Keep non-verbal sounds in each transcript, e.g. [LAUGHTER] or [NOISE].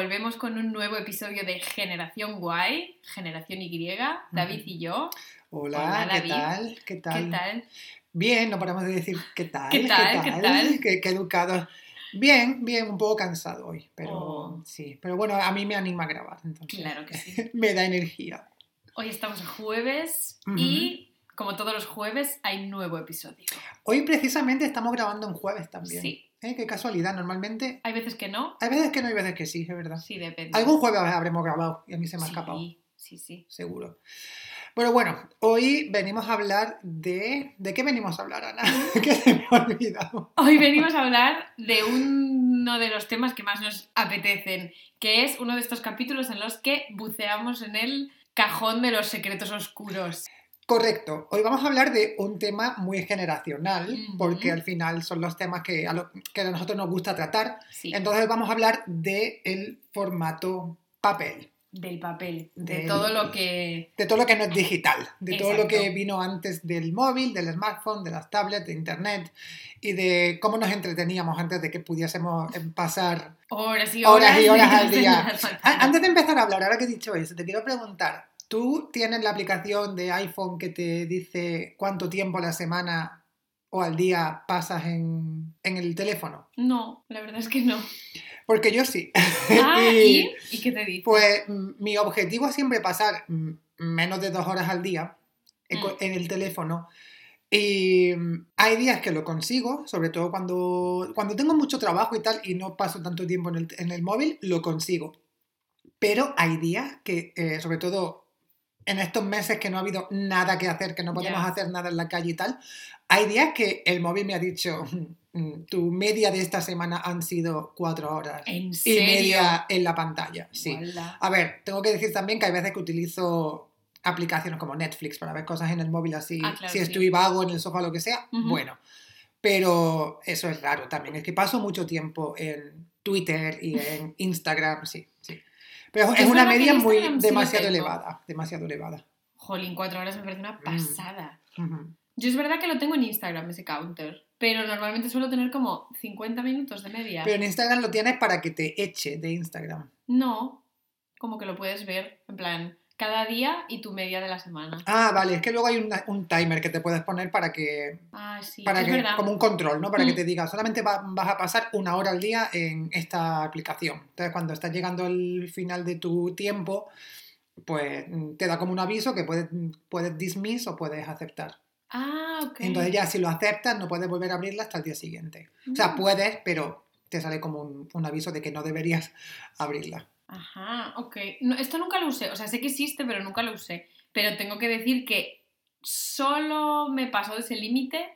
Volvemos con un nuevo episodio de Generación Guay, Generación Y, David y yo. Hola, Hola, ¿qué tal? ¿Qué tal? ¿Qué tal? Bien, no paramos de decir qué tal. ¿Qué tal? ¿Qué tal? [LAUGHS] Qué, qué educados. Bien, bien, un poco cansado hoy, pero Oh. sí. Pero bueno, a mí me anima a grabar, entonces. Claro que sí. [LAUGHS] me da energía. Hoy estamos jueves y, como todos los jueves, hay nuevo episodio. Hoy precisamente estamos grabando en jueves también. Sí. ¿Eh? Qué casualidad, normalmente. Hay veces que no, Hay veces que no, hay veces que sí, es verdad. sí, depende. Algún jueves habremos grabado y a mí se me ha sí, escapado, Sí, sí. seguro. Pero bueno, hoy venimos a hablar de... ¿De qué venimos a hablar, Ana? [LAUGHS] que se me ha olvidado. Hoy venimos a hablar de uno de los temas que más nos apetecen, que es uno de estos capítulos en los que buceamos en el cajón de los secretos oscuros. Correcto. Hoy vamos a hablar de un tema muy generacional, porque al final son los temas que a, lo- que a nosotros nos gusta tratar. Sí, Entonces vamos a hablar del formato papel, del papel, de Del- todo lo que... de todo lo que no es digital, de todo lo que vino antes del móvil, del smartphone, de las tablets, de internet y de cómo nos entreteníamos antes de que pudiésemos pasar Horas y horas, horas y horas al día. Antes de empezar a hablar, ahora que he dicho eso, te quiero preguntar, ¿tú tienes la aplicación de iPhone que te dice cuánto tiempo a la semana o al día pasas en, en el teléfono? No, la verdad es que no. Porque yo sí. Ah, [LAUGHS] ¿y? ¿Y qué te dice? Pues mi objetivo es siempre pasar menos de dos horas al día en, Mm. en el teléfono. Y hay días que lo consigo, sobre todo cuando, cuando tengo mucho trabajo y tal y no paso tanto tiempo en el, en el móvil, lo consigo. Pero hay días que, eh, sobre todo en estos meses que no ha habido nada que hacer, que no podemos hacer nada en la calle y tal, hay días que el móvil me ha dicho, "Mm, tu media de esta semana han sido cuatro horas ¿En y serio? media en la pantalla. Sí. Guala. A ver, tengo que decir también que hay veces que utilizo aplicaciones como Netflix para ver cosas en el móvil así, Ah, claro, si sí. estoy vago en el sofá o lo que sea, bueno. Pero eso es raro también, es que paso mucho tiempo en Twitter y en Instagram, sí, sí. Pero es, Es una media muy sí demasiado elevada, demasiado elevada. Jolín, cuatro horas me parece una Mm. pasada. Yo es verdad que lo tengo en Instagram, ese counter, pero normalmente suelo tener como 50 minutos de media. Pero en Instagram lo tienes para que te eche de Instagram. No, como que lo puedes ver, en plan, cada día y tu media de la semana. Ah, vale, es que luego hay un timer que te puedes poner para que Ah, sí, para es que, verdad. como un control, ¿no? Para que Mm. te diga, solamente va- vas a pasar una hora al día en esta aplicación. Entonces, cuando estás llegando al final de tu tiempo, pues mm, te da como un aviso que puedes, puedes dismiss o puedes aceptar. Ah, ok. Entonces ya si lo aceptas no puedes volver a abrirla hasta el día siguiente. O sea, Mm. puedes, pero te sale como un, un aviso de que no deberías abrirla. Ajá, ok. No, esto nunca lo usé, o sea, sé que existe, pero nunca lo usé. Pero tengo que decir que solo me paso de ese límite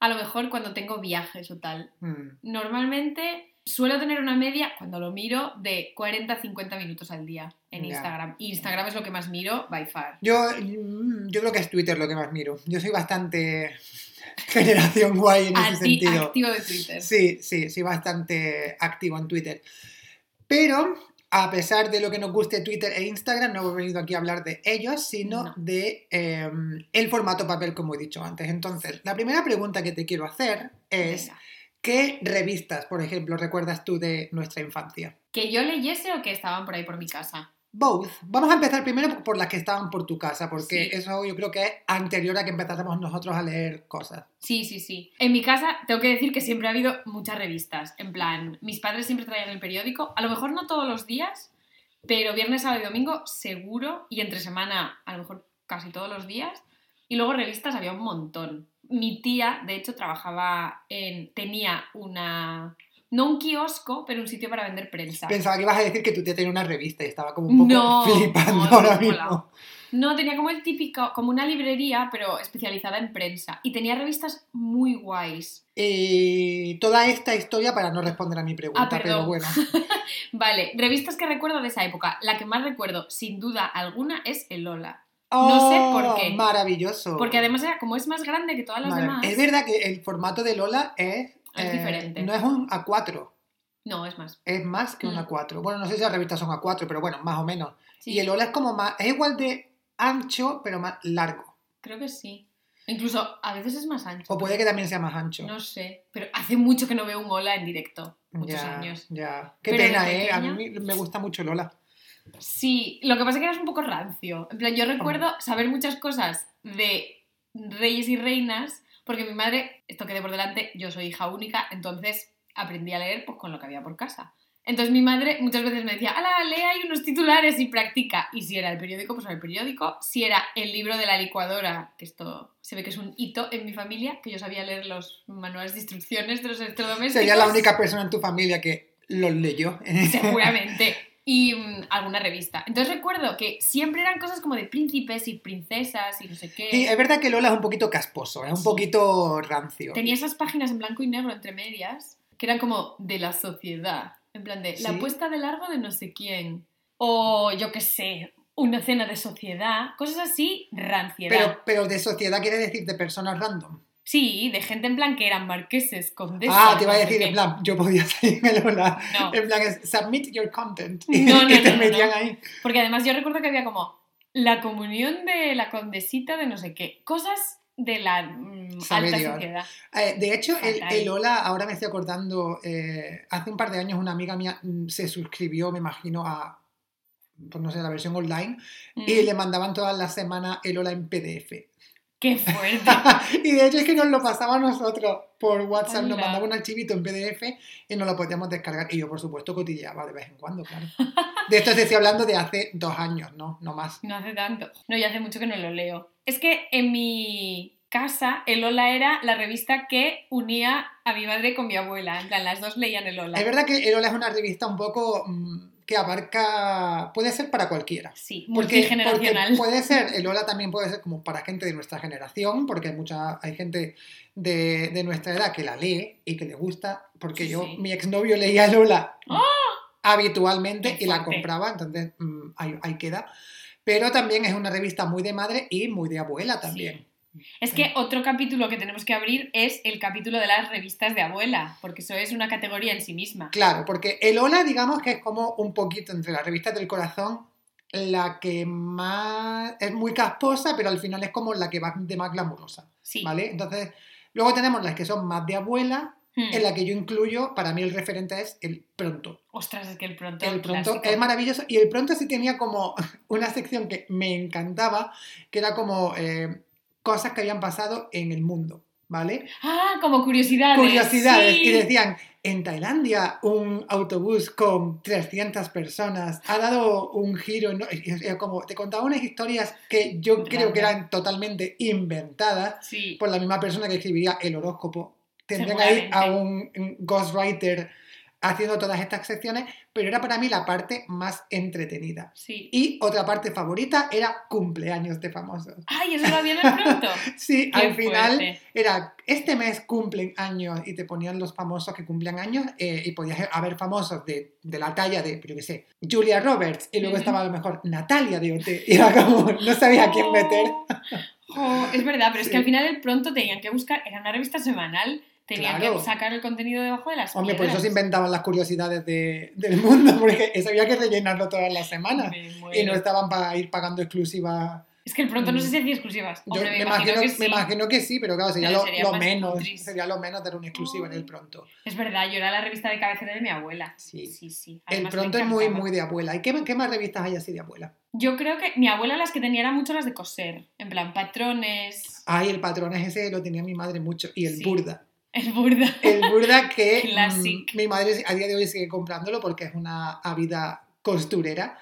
a lo mejor cuando tengo viajes o tal. Mm. Normalmente suelo tener una media, cuando lo miro, de 40-50 minutos al día en Ya. Instagram. Instagram es lo que más miro, by far. Yo, mm, yo creo que es Twitter lo que más miro. Yo soy bastante [LAUGHS] generación guay en ese sentido. activo de Twitter. Sí, sí, sí, bastante activo en Twitter. Pero, a pesar de lo que nos guste Twitter e Instagram, no hemos venido aquí a hablar de ellos, sino No. de eh, el formato papel, como he dicho antes. Entonces, la primera pregunta que te quiero hacer es, Venga. ¿qué revistas, por ejemplo, recuerdas tú de nuestra infancia? ¿Que yo leyese o que estaban por ahí por mi casa? Both. Vamos a empezar primero por las que estaban por tu casa, porque Sí. eso yo creo que es anterior a que empezáramos nosotros a leer cosas. Sí, sí, sí. En mi casa tengo que decir que siempre ha habido muchas revistas. En plan, mis padres siempre traían el periódico, a lo mejor no todos los días, pero viernes, sábado y domingo seguro, y entre semana a lo mejor casi todos los días. Y luego revistas había un montón. Mi tía, de hecho, trabajaba en... tenía una... no un kiosco, pero un sitio para vender prensa. Pensaba que ibas a decir que tu tía tenía una revista y estaba como un poco No, flipando no, ahora mismo. No, tenía como el típico, como una librería, pero especializada en prensa. Y tenía revistas muy guays. Eh, toda esta historia para no responder a mi pregunta, Ah, pero bueno. [LAUGHS] Vale, revistas que recuerdo de esa época. La que más recuerdo, sin duda alguna, es el Lola. No sé por ¡Oh, qué. Maravilloso. Porque además era como es más grande que todas las Marav- demás. Es verdad que el formato de Lola es. Es diferente. No es un A4, No, es más. es más que un Mm. A4. Bueno, no sé si las revistas son A4, pero bueno, más o menos. Sí, Y el Lola es como más. Es igual de ancho, pero más largo. creo que sí. Incluso a veces es más ancho. O puede que también sea más ancho. No sé, pero hace mucho que no veo un Lola en directo. Muchos ya, años. Ya. Qué Pero pena, ¿eh? A mí me gusta mucho Lola. Sí, lo que pasa es que eras un poco rancio. En plan, yo recuerdo saber muchas cosas de reyes y reinas, porque mi madre, esto quedé por delante, yo soy hija única, entonces aprendí a leer pues con lo que había por casa. Entonces mi madre muchas veces me decía, ala, lee ahí unos titulares y practica. Y si era el periódico, pues era el periódico. Si era el libro de la licuadora, que esto se ve que es un hito en mi familia, que yo sabía leer los manuales de instrucciones de los electrodomésticos. Sería la única persona en tu familia que los leyó. Seguramente. [LAUGHS] Y mm, alguna revista. Entonces recuerdo que siempre eran cosas como de príncipes y princesas y no sé qué. Sí, es verdad que Lola es un poquito casposo, es un Sí. poquito rancio. Tenía esas páginas en blanco y negro entre medias que eran como de la sociedad. En plan de la puesta de largo de no sé quién. O yo qué sé, una cena de sociedad. Cosas así, ranciedad. Pero, pero de sociedad quiere decir de personas random. Sí, de gente en plan que eran marqueses, condesas. ah, te iba a decir, en plan, yo podía [LAUGHS] salir en Lola. No. En plan, es submit your content. No, no, [LAUGHS] y te no, metían no. ahí. Porque además yo recuerdo que había como la comunión de la condesita de no sé qué. Ccosas de la mm, alta sociedad. Eh, de hecho, el, Lola, ahora me estoy acordando, eh, hace un par de años una amiga mía mm, se suscribió, me imagino, a, pues no sé, la versión online y Mm, le mandaban todas las semanas el Lola en PDF. Qué fuerte. [LAUGHS] y de hecho es que nos lo pasaba a nosotros por WhatsApp, nos Anda. mandaba un archivito en PDF y nos lo podíamos descargar. Y yo, por supuesto, cotilleaba de vez en cuando, claro. [LAUGHS] De esto te estoy hablando de hace dos años, ¿no? No más. No hace tanto. No, ya hace mucho que no lo leo. Es que en mi casa el Hola era la revista que unía a mi madre con mi abuela. En plan, las dos leían el Hola. Es verdad que el Hola es una revista un poco mm, que abarca, puede ser para cualquiera. Sí, Porque, porque puede ser, el Hola también puede ser como para gente de nuestra generación, porque hay mucha, hay gente de, de nuestra edad que la lee y que le gusta, porque yo, Sí. mi exnovio leía el Hola ¡Ah! habitualmente y la compraba, entonces mm, ahí, ahí queda. Pero también es una revista muy de madre y muy de abuela también. Es que otro capítulo que tenemos que abrir es el capítulo de las revistas de abuela, porque eso es una categoría en sí misma. Claro, porque el Hola, digamos que es como un poquito entre las revistas del corazón, la que más es muy casposa, pero al final es como la que va de más glamurosa. Sí. ¿Vale? Entonces, luego tenemos las que son más de abuela, Hmm. en la que yo incluyo, para mí el referente es el pronto. Ostras, es que el pronto. El pronto clásico. es maravilloso y el pronto sí tenía como [LAUGHS] una sección que me encantaba, que era como eh, cosas que habían pasado en el mundo, ¿vale? Ah, como curiosidades. Curiosidades. sí. Y decían, en Tailandia un autobús con 300 personas ha dado un giro, ¿no? Como te contaba unas historias que yo creo que eran totalmente inventadas Sí. por la misma persona que escribiría el horóscopo. Tendrían ahí a un, un ghostwriter haciendo todas estas secciones, pero era para mí la parte más entretenida. Sí. Y otra parte favorita era cumpleaños de famosos. Ay, eso lo había en el pronto. [LAUGHS] Sí, Qué al final fuerte. era, este mes cumplen años y te ponían los famosos que cumplían años eh, y podías haber famosos de, de la talla de, yo qué sé, Julia Roberts y luego estaba a lo mejor Natalia de OT y era como, no sabía a quién meter. Oh, es verdad, pero es Sí. que al final el pronto tenían que buscar, era una revista semanal, tenían Claro. que sacar el contenido debajo de las Hombre, por eso piedras. se inventaban las curiosidades de- del mundo, [LAUGHS] porque eso había que rellenarlo todas las semanas. Y no estaban para ir pagando exclusivas. Es que el pronto no sé si hacía exclusivas. Yo Hombre, me, me, imagino, que sí. me imagino que sí, pero claro, sería, Pero lo, sería lo menos. Sería lo menos dar una exclusiva en el pronto. Es verdad, yo era la revista de cabecera de mi abuela. Sí. sí. sí. El Además, pronto es muy, muy de abuela. ¿Y qué, qué más revistas hay así de abuela? Yo creo que mi abuela las que tenía eran mucho las de coser. En plan, patrones, Ay, el patrón es ese, lo tenía mi madre mucho. Y el Sí. burda. El burda. El burda [LAUGHS] que mm, Classic. mi madre a día de hoy sigue comprándolo porque es una ávida costurera.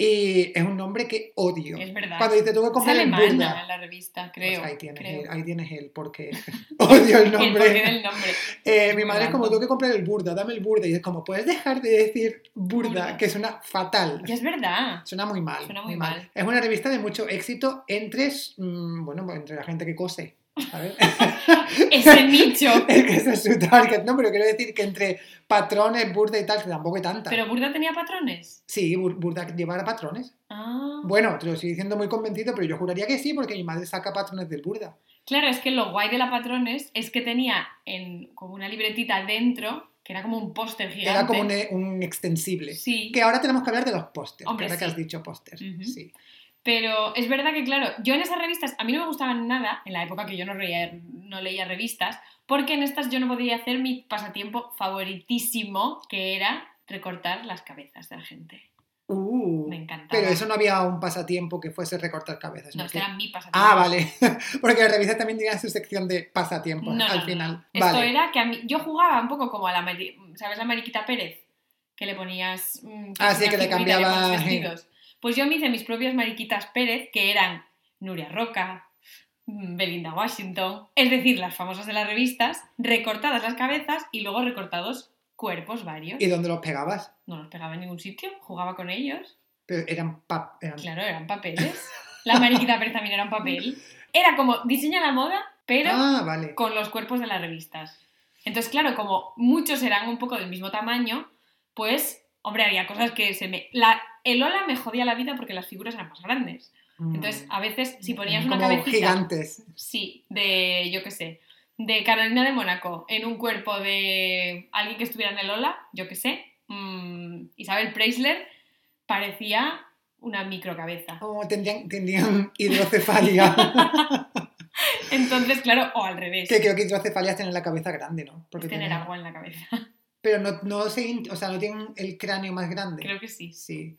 Y es un nombre que odio. Es verdad. Cuando dice tuve que comprar el burda. la revista, Pues creo. ahí, tienes creo. el, ahí tienes el porque [LAUGHS] odio el El nombre. porqué del nombre. Eh, mi muy madre es como, tengo que comprar el burda, dame el burda. Y es como, puedes dejar de decir burda, Burda. que suena fatal. Ya es verdad. Suena muy mal. Suena muy mal. Es una revista de mucho éxito entre, mm, bueno, pues entre la gente que cose. ¿Sabes? [LAUGHS] Ese nicho. [LAUGHS] es que ese es su target. No, pero quiero decir que entre patrones, burda y tal, que tampoco hay tanta. Pero burda tenía patrones. Sí, bur- burda llevar patrones. Ah. Bueno, te lo estoy diciendo muy convencido, pero yo juraría que sí, porque mi madre saca patrones del burda. Claro, es que lo guay de la patrones es que tenía en, como una libretita dentro, que era como un póster gigante. Era como un, un extensible. Sí. Que ahora tenemos que hablar de los pósters. Hombre, ahora que sí. has dicho pósters. Ujú. Sí. Pero es verdad que, claro, yo en esas revistas, a mí no me gustaban nada, en la época que yo no, leía, no leía revistas, porque en estas yo no podía hacer mi pasatiempo favoritísimo, que era recortar las cabezas de la gente. Uh, Me encantaba. pero eso no había un pasatiempo que fuese recortar cabezas. No, ¿no? es que Que- era mi pasatiempo. Ah, vale. [LAUGHS] Porque las revistas también tenían su sección de pasatiempos No, al no, final. no. Esto era que a mí, yo jugaba un poco como a la, Mari- ¿sabes la Mariquita Pérez? Que le ponías... mm, Ah, es sí, que le cambiaba, eh. Pues yo me hice mis propias Mariquitas Pérez, que eran Nuria Roca, Belinda Washington, es decir, las famosas de las revistas, recortadas las cabezas y luego recortados cuerpos varios. ¿Y dónde los pegabas? No los pegaba en ningún sitio, jugaba con ellos. Pero eran, pap- eran- Claro, eran papeles. La Mariquita Pérez también era un papel. Era como diseña la moda, pero Ah, vale. con los cuerpos de las revistas. Entonces, claro, como muchos eran un poco del mismo tamaño, pues, hombre, había cosas que se me... La... El Ola me jodía la vida porque las figuras eran más grandes. Entonces, Mm. a veces, si ponías una Como cabecita... gigantes. Sí, de, yo qué sé, de Carolina de Mónaco en un cuerpo de alguien que estuviera en el Ola, yo qué sé, mm, Isabel Preisler, parecía una microcabeza. Oh, tendrían, tendrían hidrocefalia. [LAUGHS] Entonces, claro, o al revés, que creo que hidrocefalia tienen la cabeza grande, ¿no? Porque tener tienen- agua en la cabeza. Pero no, no se, o sea, no tienen el cráneo más grande. Creo que sí. Sí.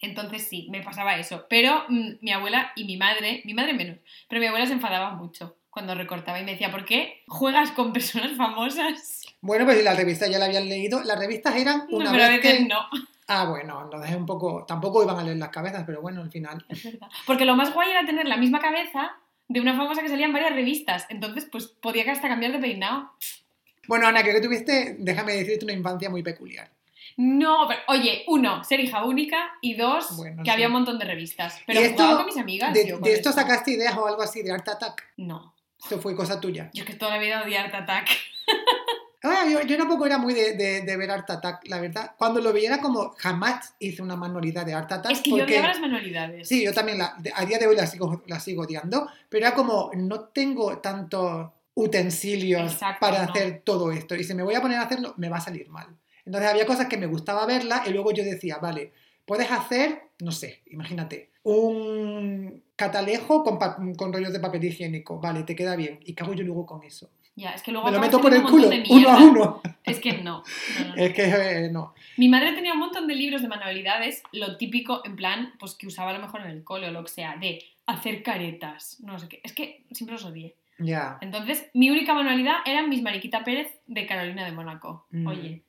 Entonces sí, me pasaba eso. Pero mm, mi abuela y mi madre, mi madre menos, pero mi abuela se enfadaba mucho cuando recortaba y me decía, ¿por qué juegas con personas famosas? Bueno, pues si las revistas ya la habían leído, las revistas eran No, una pero a vez veces que... no. Ah, bueno, dejé un poco... Tampoco iban a leer las cabezas, pero bueno, al final... Es verdad. Porque lo más guay era tener la misma cabeza de una famosa que salía en varias revistas. Entonces, pues podía hasta cambiar de peinado. Bueno, Ana, creo que tuviste, déjame decirte, una infancia muy peculiar. No, pero, oye, uno, ser hija única y dos, Bueno, que sí. había un montón de revistas. Pero ¿Y esto- jugaba con mis amigas. ¿De, yo esto esto. sacaste ideas o algo así de Art Attack? No. Esto fue cosa tuya. Yo es que toda la vida odié Art Attack. [LAUGHS] Ah, yo, yo tampoco era muy de, de- de ver Art Attack, la verdad. Cuando lo vi era como, jamás hice una manualidad de Art Attack. Es que yo porque- odiaba las manualidades. Sí, yo también la- a día de hoy la sigo, la sigo odiando, pero era como, no tengo tantos utensilios Exacto, para no. hacer todo esto. Y si me voy a poner a hacerlo, me va a salir mal. Entonces había cosas que me gustaba verlas y luego yo decía, vale, puedes hacer, no sé, imagínate, un catalejo con, con rollos de papel higiénico. Vale, te queda bien. ¿Y qué hago yo luego con eso? Ya, es que luego Me lo meto por el culo, uno a uno. [LAUGHS] Es que no. no, no, no. Es que eh, no. Mi madre tenía un montón de libros de manualidades, lo típico, en plan, pues que usaba a lo mejor en el cole o lo que sea, de hacer caretas, no sé qué. Es que siempre los odié. Ya. Entonces, mi única manualidad eran mis Mariquita Pérez de Carolina de Mónaco. Mm. Oye,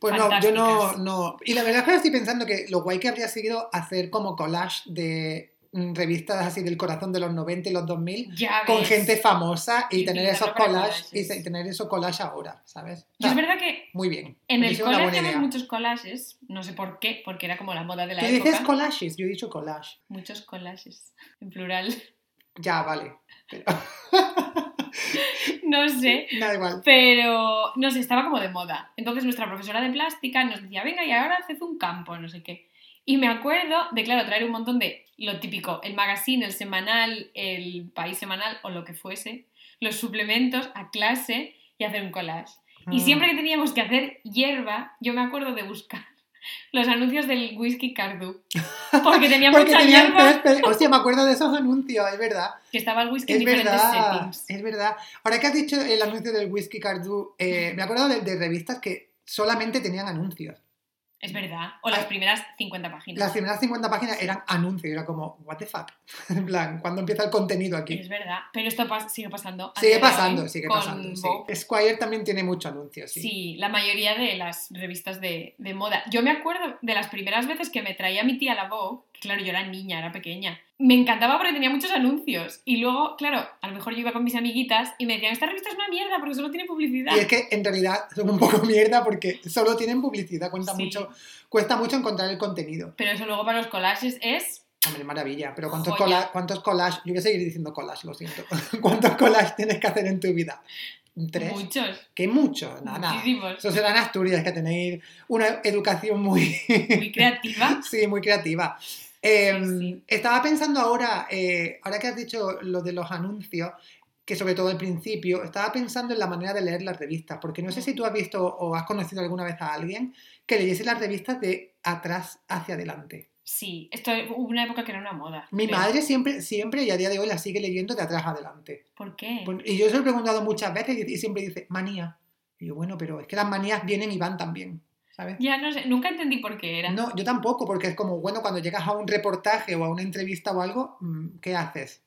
Pues no, yo no, no. Y la verdad es que estoy pensando que lo guay que habría sido hacer como collage de mm, revistas así del corazón de los 90 y los 2000 ya con ves. gente famosa y Y tener esos collages y tener esos collages ahora, ¿sabes? Es Ah, verdad que Muy bien. en el hacíamos idea. muchos collages, no sé por qué, porque era como la moda de la Tú época. dices collages, yo he dicho collage. Muchos collages, en plural. Ya, vale. Pero, [LAUGHS] no sé. da igual. Pero, no sé, estaba como de moda. Entonces nuestra profesora de plástica nos decía, venga, y ahora haced un campo, no sé qué. Y me acuerdo de, claro, traer un montón de lo típico, el magazine, el semanal, el país semanal o lo que fuese, los suplementos a clase y hacer un collage. Y Mm. siempre que teníamos que hacer hierba, yo me acuerdo de buscar los anuncios del whisky Cardu. [LAUGHS] Porque tenía Porque mucha tenían hierba. Hostia, me acuerdo de esos anuncios, es verdad. que estaba el whisky en Es diferentes verdad, settings. es verdad. Ahora que has dicho el anuncio del Whisky Cardu, eh, me acuerdo de, de revistas que solamente tenían anuncios. Es verdad. O las Ay. primeras 50 páginas. Las primeras 50 páginas eran anuncios, era como, what the fuck. [LAUGHS] En plan, ¿cuándo empieza el contenido aquí? Es verdad, pero esto pas- sigue pasando. Sigue pasando, sigue pasando. sí. Squire también tiene mucho anuncio, sí. Sí. la mayoría de las revistas de, de moda. Yo me acuerdo de las primeras veces que me traía mi tía la Vogue, que claro, yo era niña, era pequeña. Me encantaba porque tenía muchos anuncios. Y luego, claro, a lo mejor yo iba con mis amiguitas y me decían, esta revista es una mierda porque solo tiene publicidad. Y es que en realidad son un poco mierda porque solo tienen publicidad, cuesta, Sí. mucho, cuesta mucho encontrar el contenido. Pero eso luego para los collages es... Hombre, maravilla, pero ¿cuántos, colla- ¿cuántos collages? Yo voy a seguir diciendo collages, lo siento. [LAUGHS] ¿Cuántos collages tienes que hacer en tu vida? ¿Tres? Muchos. ¿Qué mucho? Nada. Muchísimos. Eso será en Asturias, que tenéis una educación muy, Muy creativa. [LAUGHS] sí, muy creativa. Eh, Sí, sí. Estaba pensando ahora, eh, ahora que has dicho lo de los anuncios, que sobre todo al principio, estaba pensando en la manera de leer las revistas, porque no sé si tú has visto o has conocido alguna vez a alguien que leyese las revistas de atrás hacia adelante. Sí, esto hubo una época que era una moda. Mi creo. madre siempre, siempre y a día de hoy la sigue leyendo de atrás adelante. ¿Por qué? Pues- Y yo se lo he preguntado muchas veces y y siempre dice, manía. Y yo, bueno, pero es que las manías vienen y van también, ¿sabes? Ya no sé, nunca entendí por qué era. No, yo tampoco, porque es como, bueno, cuando llegas a un reportaje o a una entrevista o algo, mm, ¿qué haces?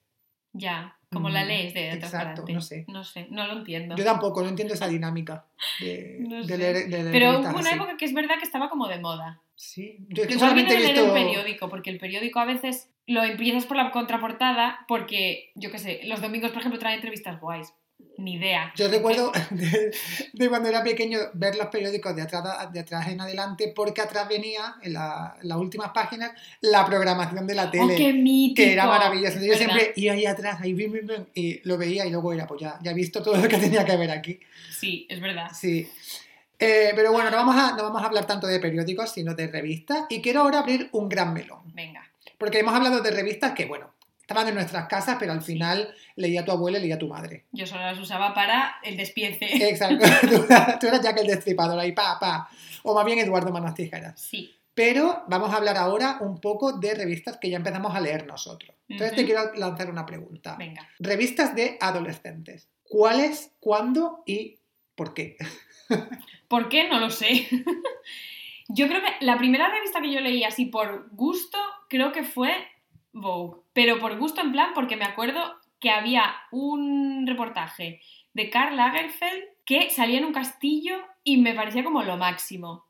Ya, como la Mm, lees de exacto, no sé. No sé, no lo entiendo. Yo tampoco, no entiendo esa dinámica de, [LAUGHS] No de leer, de leer Pero hubo una así. época que es verdad que estaba como de moda. Sí, yo es que solamente he visto... un periódico, porque el periódico a veces lo empiezas por la contraportada porque, yo qué sé, los domingos, por ejemplo, traen entrevistas guays. Ni idea. Yo recuerdo [LAUGHS] de, de cuando era pequeño ver los periódicos de atrás, de atrás en adelante porque atrás venía, en, la- en las últimas páginas, la programación de la ¡Oh, tele. qué mítico! que era maravilloso. Yo siempre iba ahí atrás, ahí, bim, bim, bim, y lo veía y luego era, pues ya, ya he visto todo lo que tenía que ver aquí. Sí, es verdad. Sí. Eh, pero bueno, no vamos, a, no vamos a hablar tanto de periódicos, sino de revistas. Y quiero ahora abrir un gran melón. Venga. Porque hemos hablado de revistas que, bueno, estaban en nuestras casas, pero al final leía tu abuela y leía tu madre. Yo solo las usaba para el despiece. Exacto. [LAUGHS] tú, eras- tú eras Jack el Destripador ahí, pa, pa. O más bien Eduardo Manos Tijeras. Sí. Pero vamos a hablar ahora un poco de revistas que ya empezamos a leer nosotros. Entonces te quiero lanzar una pregunta. Venga. Revistas de adolescentes. ¿Cuáles, cuándo y por qué? [LAUGHS] ¿Por qué? No lo sé. [LAUGHS] yo creo que la primera revista que yo leí así por gusto, creo que fue Vogue. Pero por gusto en plan, porque me acuerdo que había un reportaje de Karl Lagerfeld que salía en un castillo y me parecía como lo máximo.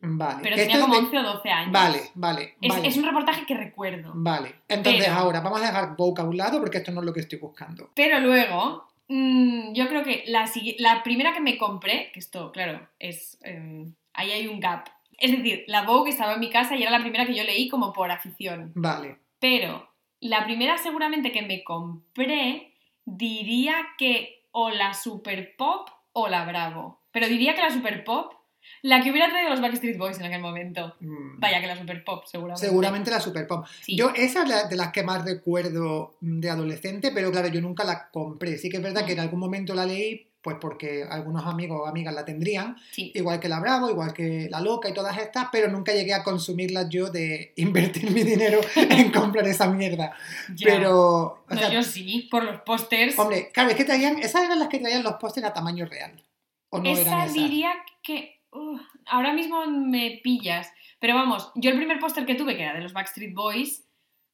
Vale. Pero tenía como es de- 11 o 12 años. Vale, vale. Es, vale. es un reportaje que recuerdo. Vale. Entonces Pero- ahora vamos a dejar Vogue a un lado porque esto no es lo que estoy buscando. Pero luego, mm, yo creo que la primera que me compré, que esto, claro, es. em, ahí hay un gap. Es decir, la Vogue estaba en mi casa y era la primera que yo leí como por afición. Vale. Pero la primera seguramente que me compré, diría que o la Super Pop o la Bravo. Pero diría que la Super Pop, la que hubiera traído los Backstreet Boys en aquel momento. Mm, Vaya que la Super Pop, seguramente. Seguramente la Super Pop. Sí. Yo, esa es la- de las que más recuerdo mm, de adolescente, pero claro, yo nunca la compré. Sí que es verdad que en algún momento la leí, pues porque algunos amigos o amigas la tendrían, Sí. igual que la Bravo, igual que la Loca y todas estas, pero nunca llegué a consumirlas yo de [LAUGHS] invertir mi dinero en [LAUGHS] comprar esa mierda. Ya. Pero, No, sea, yo sí, por los pósters. hombre, claro, es que traían, esas eran las que traían los pósters a tamaño real. ¿O no Esa eran esas? diría que. ahora mismo me pillas. Pero vamos, yo el primer póster que tuve, que era de los Backstreet Boys,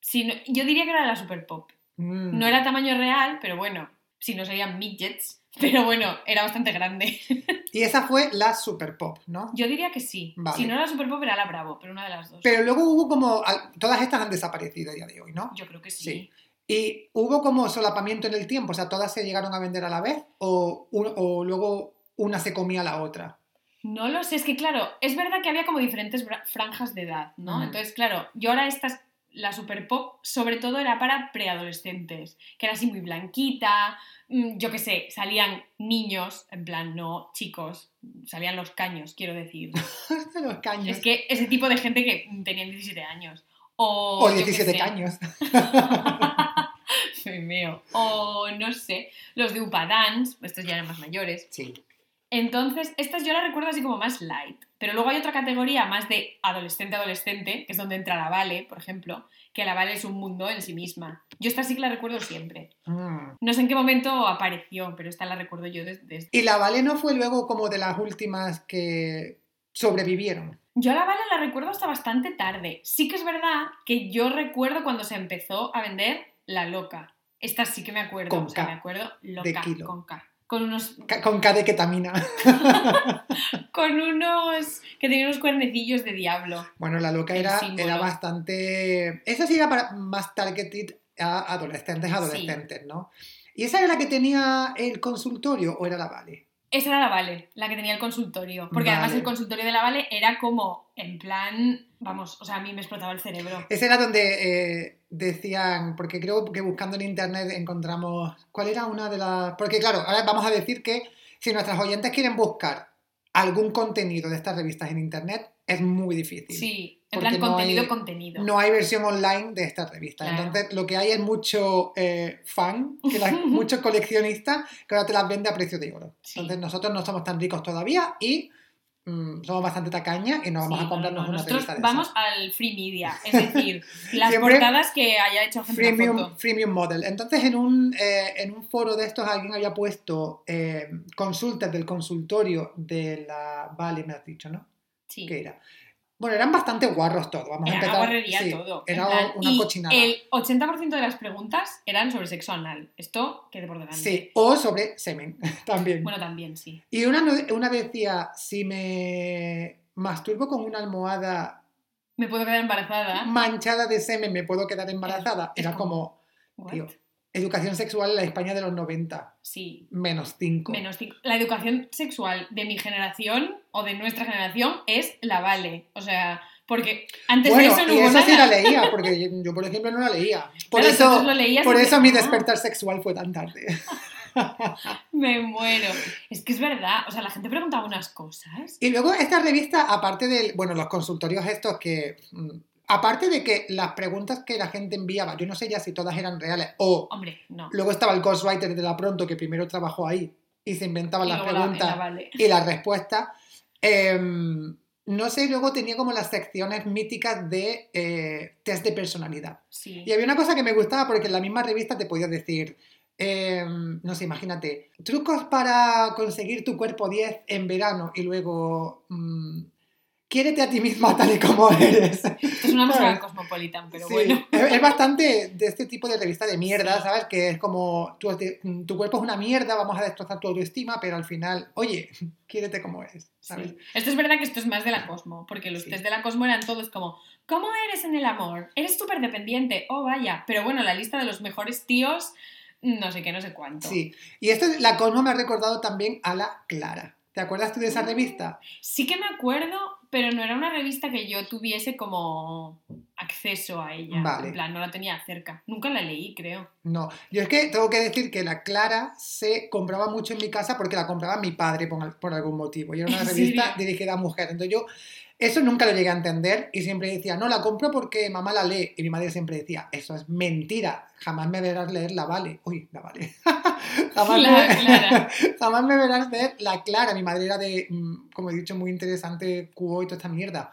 si no- yo diría que era de la Super Pop. Mm. No era tamaño real, pero bueno, si no serían midgets. [LAUGHS] Pero bueno, era bastante grande. [LAUGHS] Y esa fue la Super Pop, ¿no? Yo diría que sí. Vale. Si no era la Super Pop, era la Bravo, pero una de las dos. Pero luego hubo como, todas estas han desaparecido a día de hoy, ¿no? Yo creo que sí. Sí. Y hubo como solapamiento en el tiempo, o sea, todas se llegaron a vender a la vez o, o luego una se comía a la otra. No lo sé, es que claro, es verdad que había como diferentes franjas de edad, ¿no? Entonces, claro, yo ahora estas, la Super Pop, sobre todo era para preadolescentes, que era así muy blanquita, mm, yo qué sé, salían niños, en plan, no chicos, salían los caños, quiero decir. [LAUGHS] Los caños. es que ese tipo de gente que tenían 17 años. O, o yo qué 17 sé, caños. [LAUGHS] Soy meo. O no sé, los de Upadance, estos ya eran más mayores. Sí. Entonces, estas yo las recuerdo así como más light. Pero luego hay otra categoría más de adolescente-adolescente, que es donde entra la Vale, por ejemplo, que la Vale es un mundo en sí misma. Yo esta sí que la recuerdo siempre. Mm. No sé en qué momento apareció, pero esta la recuerdo yo desde... desde- Y la Vale no fue luego como de las últimas que sobrevivieron. Yo a la Vale la recuerdo hasta bastante tarde. Sí que es verdad que yo recuerdo cuando se empezó a vender la loca. Esta sí que me acuerdo. Con o sea, K, me acuerdo loca, kilo. con K. Con unos, Ca- Con K de ketamina. [LAUGHS] con unos que tenían unos cuernecillos de diablo. Bueno, la loca era, era bastante... Esa sí era para más targeted a adolescentes, adolescentes, ¿no? ¿Y esa era la que tenía el consultorio o era la Vale? Esa era la Vale, la que tenía el consultorio. Porque además el consultorio de la Vale era como, en plan, vamos, o sea, a mí me explotaba el cerebro. Ese era donde eh, decían, porque creo que buscando en internet encontramos, ¿cuál era una de las...? Porque claro, ahora vamos a decir que si nuestras oyentes quieren buscar algún contenido de estas revistas en internet, es muy difícil. Sí, en plan no contenido, hay- contenido. No hay versión online de estas revistas. Claro. Entonces, lo que hay es mucho eh, fan, que las- [LAUGHS] muchos coleccionistas que ahora te las vende a precio de oro. Sí. Entonces, nosotros no somos tan ricos todavía y mm, somos bastante tacañas y no vamos Sí, a comprarnos no, no, una Nosotros revista de vamos esas. al free media, es decir, [LAUGHS] las Siempre portadas que haya hecho gente Freemium, foto. freemium model. Entonces, en un, eh, en un foro de estos alguien había puesto eh, consultas del consultorio de la... Vale, me has dicho, ¿no? Sí. ¿Qué era? Bueno, eran bastante guarros todos. Vamos a Era una empezar. guarrería sí, todo. Era plan, una y cochinada. El 80% de las preguntas eran sobre sexo anal. Esto quede por delante. Sí, o sobre semen [LAUGHS] también. Bueno, también sí. Y una, una decía, si me masturbo con una almohada Me puedo quedar embarazada. manchada de semen, ¿me puedo quedar embarazada? Era como, tío, educación sexual en la España de los 90, Sí. menos 5. Menos cinco. La educación sexual de mi generación o de nuestra generación es la vale. O sea, porque antes Bueno, de eso no y hubo eso sí la leía, [LAUGHS] porque yo, por ejemplo, no la leía. Por Claro, eso, lo leías por eso mi despertar sexual fue tan tarde. [LAUGHS] Me muero. Es que es verdad. O sea, la gente preguntaba unas cosas. Y luego esta revista, aparte de, bueno, los consultorios estos que, mm, aparte de que las preguntas que la gente enviaba, yo no sé ya si todas eran reales, o Hombre, no. luego estaba el ghostwriter de la pronto que primero trabajó ahí y se inventaban Y las preguntas la vale. y las respuestas. Em, no sé, luego tenía como las secciones míticas de eh, test de personalidad. Sí. Y había una cosa que me gustaba porque en la misma revista te podía decir, em, no sé, imagínate, trucos para conseguir tu cuerpo 10 en verano y luego, mm, quiérete a ti misma tal y como eres. Esto es una música [LAUGHS] cosmopolitan, pero Sí, bueno. es, bastante de este tipo de revista de mierda. ¿sabes? Que es como, tu, tu cuerpo es una mierda, vamos a destrozar tu autoestima, pero al final, oye, [LAUGHS] quiérete como eres, ¿sabes? Sí. Esto es verdad que esto es más de la Cosmo, porque los Sí. test de la Cosmo eran todos como, ¿cómo eres en el amor? Eres súper dependiente, oh vaya. Pero bueno, la lista de los mejores tíos, no sé qué, no sé cuánto. Sí. Y esto, la Cosmo me ha recordado también a la Clara. ¿Te acuerdas tú de esa Mm. revista? Sí que me acuerdo, pero no era una revista que yo tuviese como acceso a ella. Vale. En plan, no la tenía cerca. Nunca la leí, creo. No, yo es que tengo que decir que la Clara se compraba mucho en mi casa porque la compraba mi padre por, por algún motivo. Y era una [LAUGHS] ¿En revista dirigida a mujeres. Entonces yo eso nunca lo llegué a entender y siempre decía, no, la compro porque mamá la lee. Y mi madre siempre decía, eso es mentira, jamás me verás leer la Vale. Uy, la Vale. [LAUGHS] jamás, me, [LAUGHS] Clara. jamás me verás leer la Clara. Mi madre era de, mm, como he dicho, muy interesante, cubo y toda esta mierda.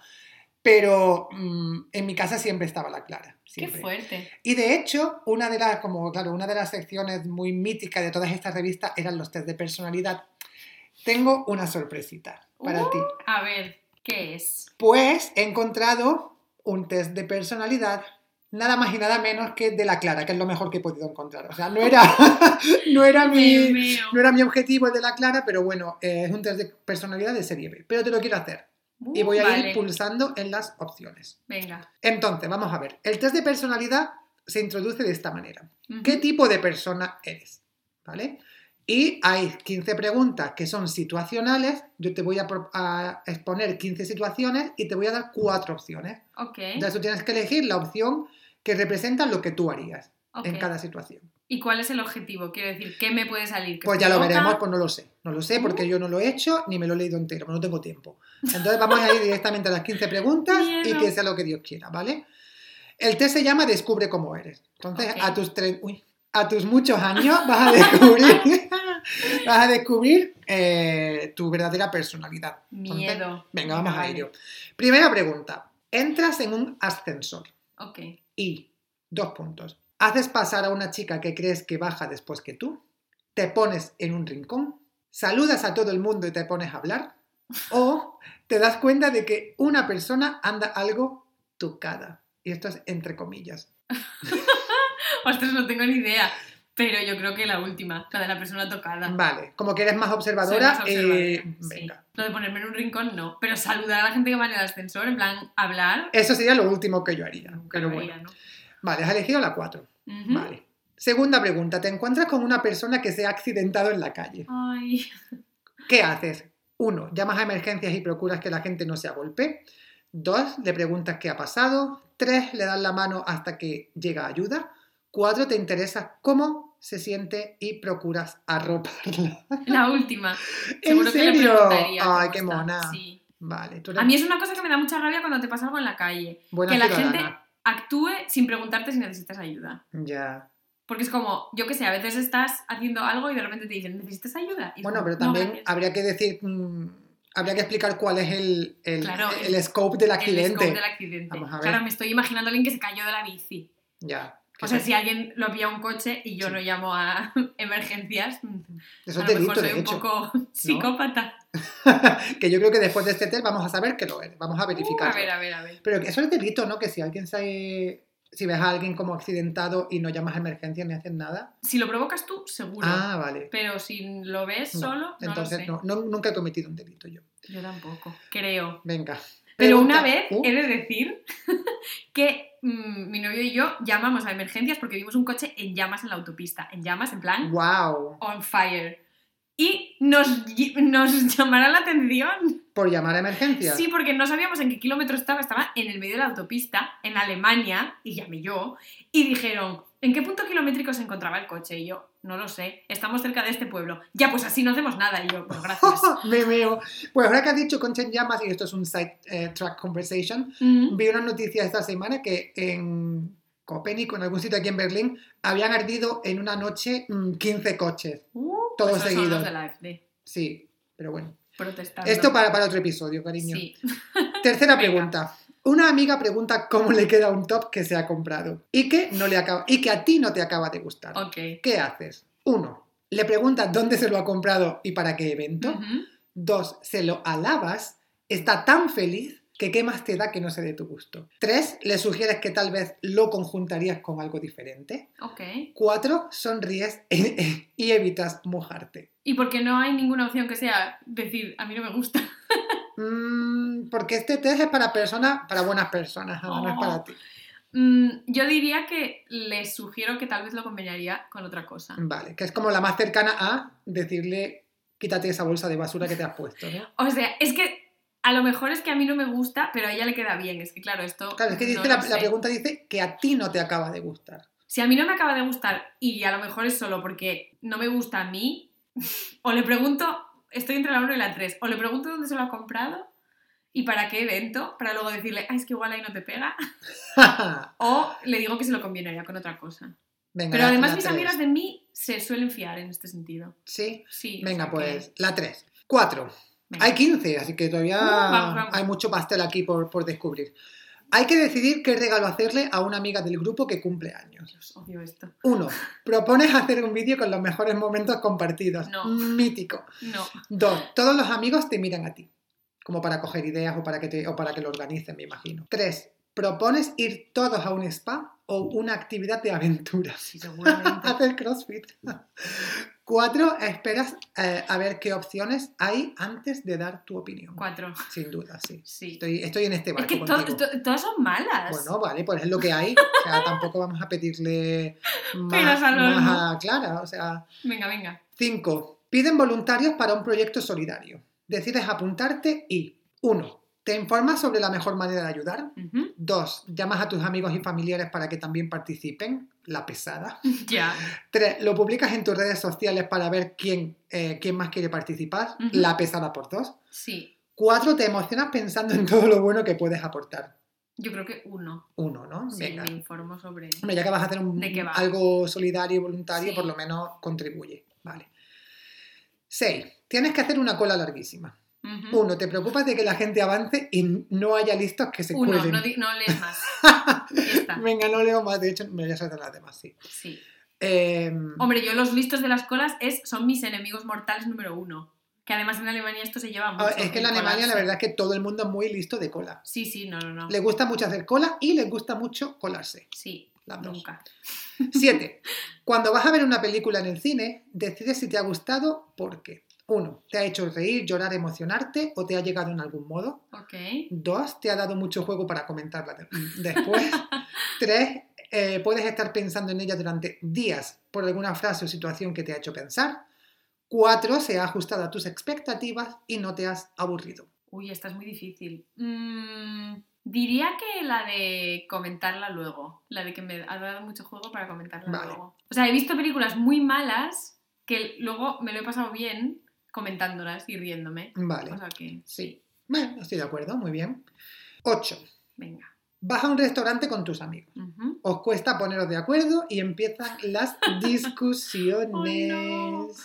Pero mm, en mi casa siempre estaba la Clara. Qué fuerte. Y de hecho, una de las, como, claro, una de las secciones muy míticas de todas estas revistas eran los test de personalidad. Tengo una sorpresita para Uh. ti. A ver, ¿qué es? Pues he encontrado un test de personalidad nada más y nada menos que de la Clara, que es lo mejor que he podido encontrar. O sea, no [LAUGHS] era, no era, mi, no era mi objetivo el de la Clara, pero bueno, eh, es un test de personalidad de serie B. Pero te lo quiero hacer y Uh, voy a vale. ir pulsando en las opciones. Venga. Entonces, vamos a ver. El test de personalidad se introduce de esta manera. ¿Qué tipo de persona eres? ¿Vale? Y hay 15 preguntas que son situacionales. Yo te voy a, a exponer 15 situaciones y te voy a dar cuatro opciones. Ok. Entonces tú tienes que elegir la opción que representa lo que tú harías en cada situación. ¿Y cuál es el objetivo? Quiero decir, ¿qué me puede salir? ¿Que Pues ya lo loca? veremos, pues no lo sé. No lo sé porque yo no lo he hecho ni me lo he leído entero, no tengo tiempo. Entonces vamos a ir directamente a las 15 preguntas y que sea lo que Dios quiera, ¿vale? El test se llama Descubre cómo eres. Entonces, a tus tres, uy, a tus muchos años vas a descubrir, [LAUGHS] vas a descubrir eh, tu verdadera personalidad. Entonces, Miedo. venga, vamos a Vale. ello. Primera pregunta. Entras en un ascensor Ok. Y, dos puntos, haces pasar a una chica que crees que baja después que tú, te pones en un rincón, saludas a todo el mundo y te pones a hablar, o te das cuenta de que una persona anda algo tocada. Y esto es entre comillas. [LAUGHS] Ostras, no tengo ni idea. Pero yo creo que la última, la de la persona tocada. Vale, como que eres más observadora, más observadora, eh, sí. venga. Lo de ponerme en un rincón, no. Pero saludar a la gente que va en el ascensor, en plan, hablar. Eso sería lo último que yo haría. nunca Pero bueno. Vale, has elegido la 4. Ujú. Vale. Segunda pregunta. Te encuentras con una persona que se ha accidentado en la calle. Ay. [LAUGHS] ¿Qué haces? Uno, llamas a emergencias y procuras que la gente no se agolpe. Dos, le preguntas qué ha pasado. Tres, le das la mano hasta que llega ayuda. Cuatro, te interesa cómo se siente y procuras arroparla. La última. [LAUGHS] ¿En Seguro que le serio? preguntaría. Ay, qué está. mona. Sí. Vale, tú eres A mí es una cosa que me da mucha rabia cuando te pasa algo en la calle. buena que la gente actúe sin preguntarte si necesitas ayuda. Ya. Porque es como, yo que sé, a veces estás haciendo algo y de repente te dicen, ¿necesitas ayuda? Y Bueno, como, pero "No, también gracias". habría que decir mm, Habría que explicar cuál es el, el, Claro, el scope del El accidente. scope del accidente. Vamos a ver. Claro, me estoy imaginando a alguien que se cayó de la bici. Ya. O sea, si alguien lo pilla un coche y yo Sí. no llamo a [LAUGHS] emergencias, eso a es lo mejor delito, soy de un hecho. poco [LAUGHS] psicópata. [LAUGHS] que yo creo que después de este test vamos a saber que lo es. Vamos a Uh, verificar. a ver, a ver, a ver. Pero eso es delito, ¿no? Que si alguien se... Si ves a alguien como accidentado y no llamas a emergencia ni haces nada. Si lo provocas tú, seguro. Ah, vale. Pero si lo ves No, solo, no Entonces, lo sé. no, no, nunca he cometido un delito yo. Yo tampoco, creo. Venga. Pero una vez he de decir [LAUGHS] que mm, mi novio y yo llamamos a emergencias porque vimos un coche en llamas en la autopista. En llamas, en plan, wow. on fire. Y nos, nos llamaron la atención. Por llamar a emergencias. Sí, porque no sabíamos en qué kilómetro estaba. Estaba en el medio de la autopista, en Alemania, y llamé yo. Y dijeron, ¿en qué punto kilométrico se encontraba el coche? Y yo, no lo sé, estamos cerca de este pueblo. Ya, pues así no hacemos nada. Y yo, pues gracias. [LAUGHS] Me veo. Pues ahora que has dicho Concha en llamas, y esto es un side eh, track conversation, Mm. vi una noticia esta semana que en Copenhague, en algún sitio aquí en Berlín, habían ardido en una noche mm, 15 coches. Uh, Todos seguidos. Sí, pero bueno. protestando. Esto para, para otro episodio, cariño. Sí. Tercera [LAUGHS] pregunta. Una amiga pregunta cómo le queda un top que se ha comprado y que, no le acaba, y que a ti no te acaba de gustar. ¿Qué haces? Uno, le preguntas dónde se lo ha comprado y para qué evento. Dos, se lo alabas, está tan feliz que qué más te da que no sea de tu gusto. Tres, le sugieres que tal vez lo conjuntarías con algo diferente. Ok. Cuatro, sonríes [LAUGHS] y evitas mojarte. ¿Y por qué no hay ninguna opción que sea decir, a mí no me gusta? [LAUGHS] Mm, porque este test es para personas, para buenas personas, no es para Oh. ti. Mm, yo diría que les sugiero que tal vez lo combinaría con otra cosa. Vale, que es como la más cercana a decirle quítate esa bolsa de basura que te has puesto, ¿no? O sea, es que a lo mejor es que a mí no me gusta, pero a ella le queda bien. Es que claro, esto... Claro, es que dice la, la pregunta dice que a ti no te acaba de gustar. Si a mí no me acaba de gustar y a lo mejor es solo porque no me gusta a mí, [LAUGHS] o le pregunto, estoy entre la 1 y la 3, o le pregunto dónde se lo ha comprado y para qué evento, para luego decirle, ah, es que igual ahí no te pega, [LAUGHS] o le digo que se lo combinaría con otra cosa. Venga, Pero la- además la mis tres. amigas de mí se suelen fiar en este sentido. Sí, Sí. o venga, que- pues la 3. 4. venga. Hay 15, así que todavía Uh, vamos, vamos. hay mucho pastel aquí por, por descubrir. Hay que decidir qué regalo hacerle a una amiga del grupo que cumple años. Dios, odio esto. 1. Propones hacer un vídeo con los mejores momentos compartidos. No. Mítico. No. 2. Todos los amigos te miran a ti. Como para coger ideas o para que, te, o para que lo organicen, me imagino. 3. Propones ir todos a un spa o una actividad de aventuras. Sí, seguramente. [LAUGHS] Hacer CrossFit. 4. Esperas eh, a ver qué opciones hay antes de dar tu opinión. Cuatro. Sin duda, sí. Sí. Estoy, estoy en este Es barco que to- contigo. to- todas son malas. Bueno, vale, pues es lo que hay. O sea, tampoco vamos a pedirle [LAUGHS] más, más a Clara. O sea, Venga, venga. 5. Piden voluntarios para un proyecto solidario. Decides apuntarte y 1. Te informas sobre la mejor manera de ayudar. 2. Llamas a tus amigos y familiares para que también participen. La pesada. [LAUGHS] Ya. 3. Lo publicas en tus redes sociales para ver quién, eh, quién más quiere participar. La pesada por 2. Sí. 4. Te emocionas pensando en todo lo bueno que puedes aportar. Yo creo que uno. Uno, ¿no? Sí, Venga. me informo sobre. Hombre, ya que vas a hacer algo solidario y voluntario, Sí. por lo menos contribuye. Vale. 6. Tienes que hacer una cola larguísima. Uno, te preocupas de que la gente avance y no haya listos que se Uno, cuelen. no, no lees más. [LAUGHS] Venga, no leo más. De hecho, me voy a saltar las demás, sí. Sí. Eh, Hombre, yo los listos de las colas es, son mis enemigos mortales número uno. Que además en Alemania esto se lleva a mucho. es que en Alemania la verdad es que todo el mundo es muy listo de cola. Sí, sí, no, no, no. Le gusta mucho hacer cola y les gusta mucho colarse. Sí, Las dos. nunca. 7. [LAUGHS] Cuando vas a ver una película en el cine, decides si te ha gustado por qué. 1. ¿Te ha hecho reír, llorar, emocionarte o te ha llegado en algún modo? Ok. Dos, te ha dado mucho juego para comentarla de- [LAUGHS] después. Tres, eh, puedes estar pensando en ella durante días por alguna frase o situación que te ha hecho pensar. Cuatro, se ha ajustado a tus expectativas y no te has aburrido. Uy, esta es muy difícil. Mm, diría que la de comentarla luego. La de que me ha dado mucho juego para comentarla Vale. luego. O sea, he visto películas muy malas que luego me lo he pasado bien comentándolas y riéndome. Vale, O sea que, sí. Bueno, estoy de acuerdo, muy bien. Ocho, venga. vas a un restaurante con tus amigos. Os cuesta poneros de acuerdo y empiezan las [LAUGHS] discusiones.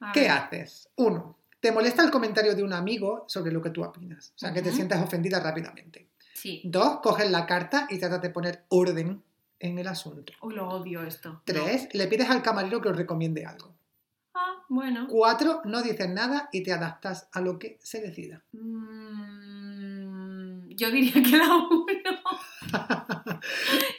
No. ¿Qué ver. haces? Uno, te molesta el comentario de un amigo sobre lo que tú opinas. O sea, que te sientas ofendida rápidamente. Sí. Dos, coges la carta y tratas de poner orden en el asunto. Uy, lo odio esto. No. Tres, le pides al camarero que os recomiende algo. Bueno. Cuatro, no dices nada y te adaptas a lo que se decida. Mm, yo diría que la 1. [LAUGHS]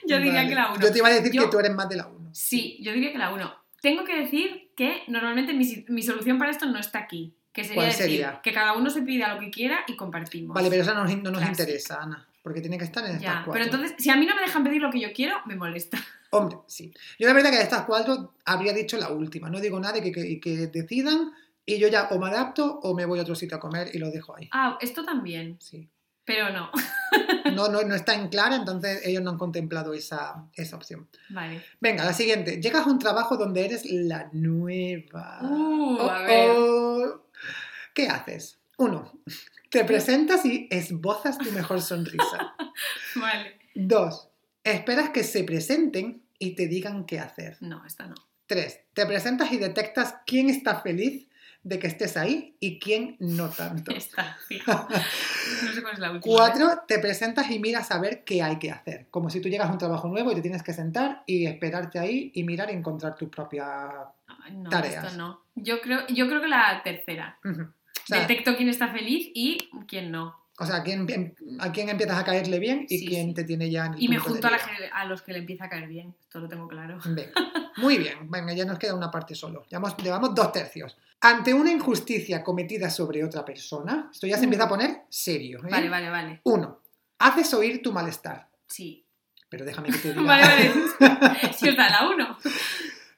yo diría Vale. que la 1. Yo te iba a decir Yo- que tú eres más de la 1. Sí, yo diría que la 1. Tengo que decir que normalmente mi, mi solución para esto no está aquí. Que sería ¿Cuál decir que cada uno se pida lo que quiera y compartimos. Vale, pero eso no, nos- no nos Clásico. interesa, Ana, porque tiene que estar en estas Ya, cuatro. pero entonces, si a mí no me dejan pedir lo que yo quiero, me molesta. [LAUGHS] Hombre, sí. Yo la verdad que de estas cuatro habría dicho la última. No digo nada y que, que- que decidan y yo ya o me adapto o me voy a otro sitio a comer y lo dejo ahí. Ah, esto también, Sí. pero no. [LAUGHS] No, no, no está en clara, entonces ellos no han contemplado esa, esa opción. Vale. Venga, la siguiente. Llegas a un trabajo donde eres la nueva. Uh, a Oh, oh. ¿Qué haces? Uno, te presentas y esbozas tu mejor sonrisa. [LAUGHS] Vale. Dos, esperas que se presenten y te digan qué hacer. No, esta no. Tres, te presentas y detectas quién está feliz de que estés ahí y quién no tanto. [LAUGHS] Esta, [LAUGHS] fijo. No sé cuál es la última. ¿eh? Cuatro, te presentas y miras a ver qué hay que hacer. Como si tú llegas a un trabajo nuevo y te tienes que sentar y esperarte ahí y mirar y encontrar tu propia... Ay, no, tareas. esto no. Yo creo, yo creo que la tercera. O sea, Detecto quién está feliz y quién no. o sea, quién- a quién empiezas a caerle bien y Sí, quién sí. te tiene ya en el Y me junto a, la a los que le empieza a caer bien. Esto lo tengo claro. Venga, [LAUGHS] Muy bien, venga, ya nos queda una parte solo. Llevamos, llevamos dos tercios. Ante una injusticia cometida sobre otra persona, esto ya se empieza a poner serio. ¿eh? Vale, vale, vale. Uno, haces oír tu malestar. Sí. Pero déjame que te [LAUGHS] diga. Vale, vale. [LAUGHS] Si os da la uno.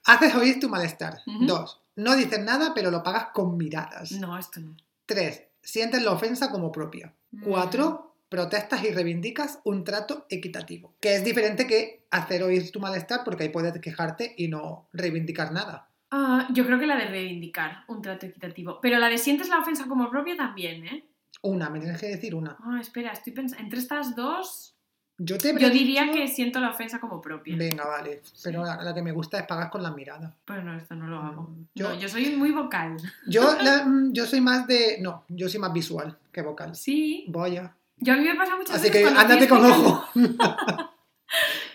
Haces oír tu malestar. Dos, no dices nada, pero lo pagas con miradas. No, esto no. Tres, sientes la ofensa como propia. Mm. Cuatro, protestas y reivindicas un trato equitativo. Que es diferente que hacer oír tu malestar porque ahí puedes quejarte y no reivindicar nada. Ah, yo creo que la de reivindicar un trato equitativo. Pero la de sientes la ofensa como propia también, ¿eh? Una, me tienes que decir una. Ah, espera, estoy pensando. Entre estas dos, Yo te yo diría dicho- que siento la ofensa como propia. Venga, vale. Pero la, la que me gusta es pagar con las miradas. Pero no, esto no lo hago. Mm, yo- No, yo soy muy vocal. Yo, [LAUGHS] la- mm, yo soy más de. No, yo soy más visual que vocal. Sí. Vaya. Yo a mí me pasa muchas Así veces. que ándate con ojo. [LAUGHS]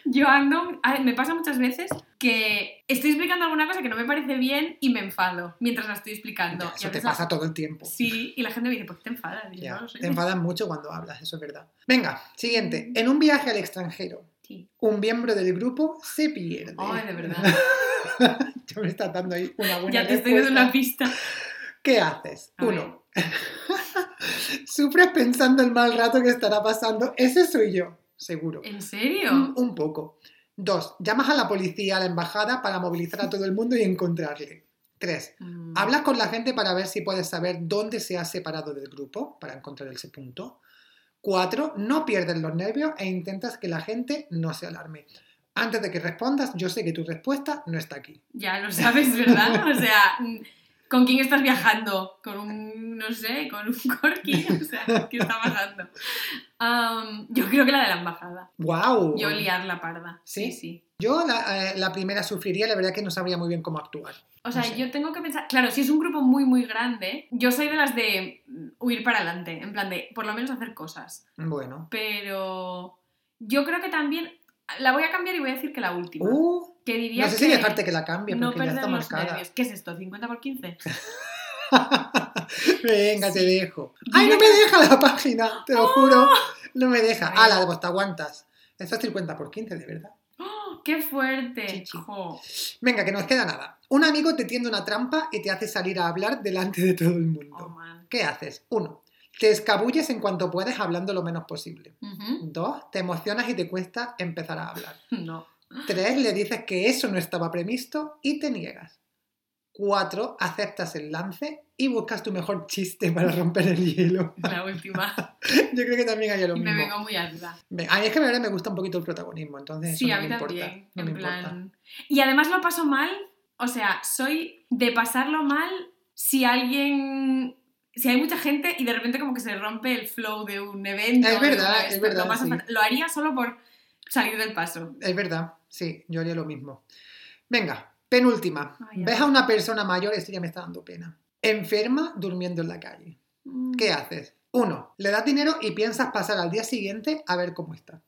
[LAUGHS] Yo ando. a ver, me pasa muchas veces que estoy explicando alguna cosa que no me parece bien y me enfado mientras la estoy explicando. Ya, eso te pasa todo el tiempo. Sí, y la gente me dice, ¿por qué te enfadas? Y yo, no te enfadas mucho cuando hablas, eso es verdad. Venga, siguiente. En un viaje al extranjero, Sí. un miembro del grupo se pierde. Ay, de verdad. [LAUGHS] Yo me estás dando ahí una buena ya te estoy dando una pista. ¿Qué haces? A Uno. [LAUGHS] Sufres pensando el mal rato que estará pasando. Ese soy yo, seguro. ¿En serio? Un, un poco. Dos. Llamas a la policía, a la embajada para movilizar a todo el mundo y encontrarle. Tres. Mm. Hablas con la gente para ver si puedes saber dónde se ha separado del grupo, para encontrar ese punto. Cuatro, no pierdes los nervios e intentas que la gente no se alarme. Antes de que respondas, yo sé que tu respuesta no está aquí. Ya lo sabes, ¿verdad? [LAUGHS] O sea, mm, ¿con quién estás viajando? ¿Con un, no sé, con un corky? O sea, ¿qué está pasando? Am, yo creo que la de la embajada. ¡Wow! Yo liar la parda. ¿Sí? Sí, sí. Yo la, eh, la primera sufriría, la verdad que no sabría muy bien cómo actuar. O sea, No sé. yo tengo que pensar, claro, si es un grupo muy, muy grande, yo soy de las de huir para adelante, en plan de por lo menos hacer cosas. Bueno. Pero yo creo que también, la voy a cambiar y voy a decir que la última. Uh, que diría no sé si que dejarte que la cambie, no porque ya perder está marcada. nervios. ¿Qué es esto? ¿50 por 15? [LAUGHS] Venga, te dejo. ¡Ay, no me deja la página! Te lo juro. No me deja. Ay. Ah, la pues te aguantas. Esto es 50 por 15, de verdad. ¡Oh, ¡Qué fuerte! Jo. Venga, que nos queda nada. Un amigo te tiende una trampa y te hace salir a hablar delante de todo el Oh, mundo. man. ¿Qué haces? Uno, te escabulles en cuanto puedes hablando lo menos posible. Dos, te emocionas y te cuesta empezar a hablar. [LAUGHS] No. Tres, le dices que eso no estaba previsto y te niegas. Cuatro, aceptas el lance y buscas tu mejor chiste para romper el hielo. La última. [LAUGHS] Yo creo que también haría lo Y me mismo. vengo muy. Ve, A mí es que verdad me gusta un poquito el protagonismo, entonces Sí, eso no a mí me importa. también. no en me importa. Y además lo paso mal. O sea, soy de pasarlo mal si alguien. Si hay mucha gente y de repente como que se rompe el flow de un evento. Es verdad, es verdad, sí. Lo haría solo por salir del paso. Es verdad, sí, yo haría lo mismo. Venga, penúltima. Ay, Ves a una persona mayor, esto ya me está dando pena. Enferma durmiendo en la calle. Mm, ¿Qué haces? Uno, le das dinero y piensas pasar al día siguiente a ver cómo está.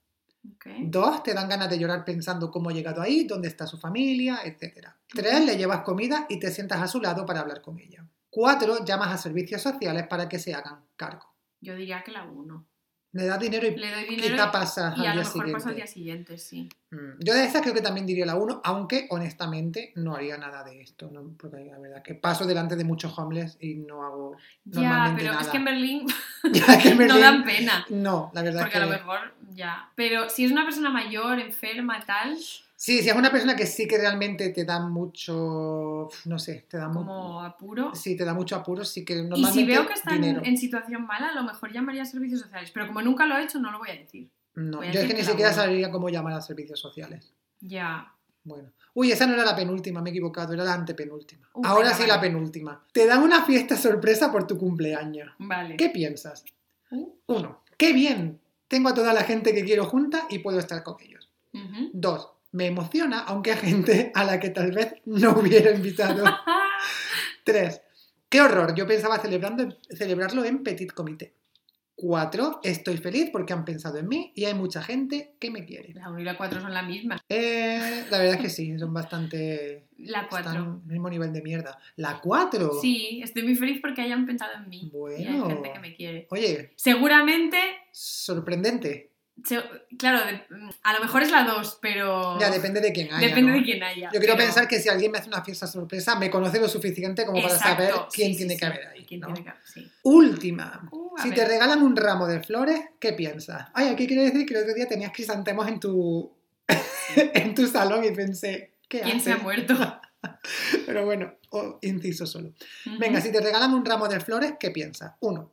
Dos, te dan ganas de llorar pensando cómo ha llegado ahí, dónde está su familia, etc. Tres, le llevas comida y te sientas a su lado para hablar con ella. Cuatro, llamas a servicios sociales para que se hagan cargo. Yo diría que la 1. Le das dinero y Le doy dinero quizá pasas y al a día lo mejor al siguiente. día siguiente, sí. Mm, Yo de esa creo que también diría la 1, aunque honestamente no haría nada de esto, ¿no? porque la verdad que paso delante de muchos homeless y no hago Ya, normalmente pero es nada. que en Berlín [LAUGHS] Ya que en [LAUGHS] no dan pena. No, la verdad Porque es a que... lo mejor ya. Pero si es una persona mayor, enferma, tal, Sí, si es una persona que sí que realmente te da mucho, no sé, te da mucho... como apuro. Sí, te da mucho apuro, sí que Y normalmente si veo que está en, situación mala, a lo mejor llamaría a servicios sociales. Pero como nunca lo he hecho, no lo voy a decir. No, voy yo es que ni siquiera sabría cómo llamar a servicios sociales. Ya. Bueno. Uy, esa no era la penúltima, me he equivocado, era la antepenúltima. Ahora sí vale. la penúltima. Te dan una fiesta sorpresa por tu cumpleaños. Vale. ¿Qué piensas? Uh, Uno, qué bien. Tengo a toda la gente que quiero junta y puedo estar con ellos. Dos, me emociona, aunque a gente a la que tal vez no hubiera invitado. [LAUGHS] Tres, qué horror. Yo pensaba celebrando, celebrarlo en petit comité. Cuatro, estoy feliz porque han pensado en mí y hay mucha gente que me quiere. La 1 y la 4 son la misma. Eh, la verdad es que sí, son bastante. La 4. Están al mismo nivel de mierda. La cuatro. Sí, estoy muy feliz porque hayan pensado en mí. Y hay Bueno. gente que me quiere. Oye, Seguramente, sorprendente. Claro, a lo mejor es la 2, pero. Ya depende de quién haya. Depende ¿no? de quién haya. Yo quiero pensar que si alguien me hace una fiesta sorpresa, me conoce lo suficiente como para saber quién sí, tiene sí, que haber ahí. ¿Quién ¿no? tiene que- sí. Última. Uh, Si ver. te regalan un ramo de flores, ¿qué piensas? Ay, aquí quiero decir que el otro día tenías crisantemos en tu, [LAUGHS] en tu salón y pensé, ¿qué ¿Quién se ha muerto? [LAUGHS] Pero bueno, inciso solo. Venga, si te regalan un ramo de flores, ¿qué piensas? Uno,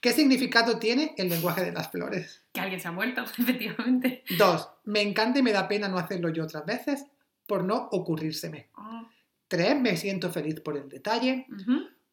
¿qué significado tiene el lenguaje de las flores? Que alguien se ha muerto, [LAUGHS] efectivamente. Dos, me encanta y me da pena no hacerlo yo otras veces por no ocurrírseme. Oh, Tres, me siento feliz por el detalle.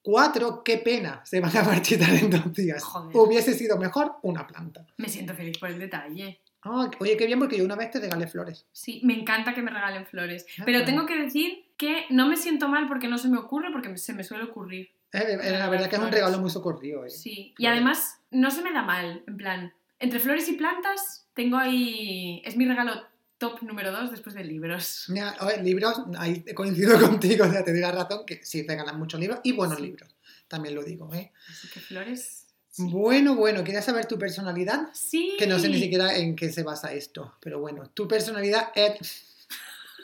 Cuatro, qué pena, se van a marchitar en dos días. Joder. Hubiese sido mejor una planta. Me siento feliz por el detalle. Ah, oye, qué bien, porque yo una vez te regalé flores. Sí, me encanta que me regalen flores. Ah. Pero tengo que decir que no me siento mal porque no se me ocurre, porque se me suele ocurrir. Eh, eh, la verdad que es un regalo muy socorrido. eh. Sí, y además no se me da mal, en plan, entre flores y plantas tengo ahí, es mi regalo top número dos después de libros. Mira, oye, libros, ahí coincido contigo, sea, te la razón, que sí regalan muchos libros y buenos Sí. libros, también lo digo. ¿eh? Así que flores... sí. Bueno, bueno, ¿quieres saber tu personalidad? Sí. Que no sé ni siquiera en qué se basa esto, pero bueno, tu personalidad es,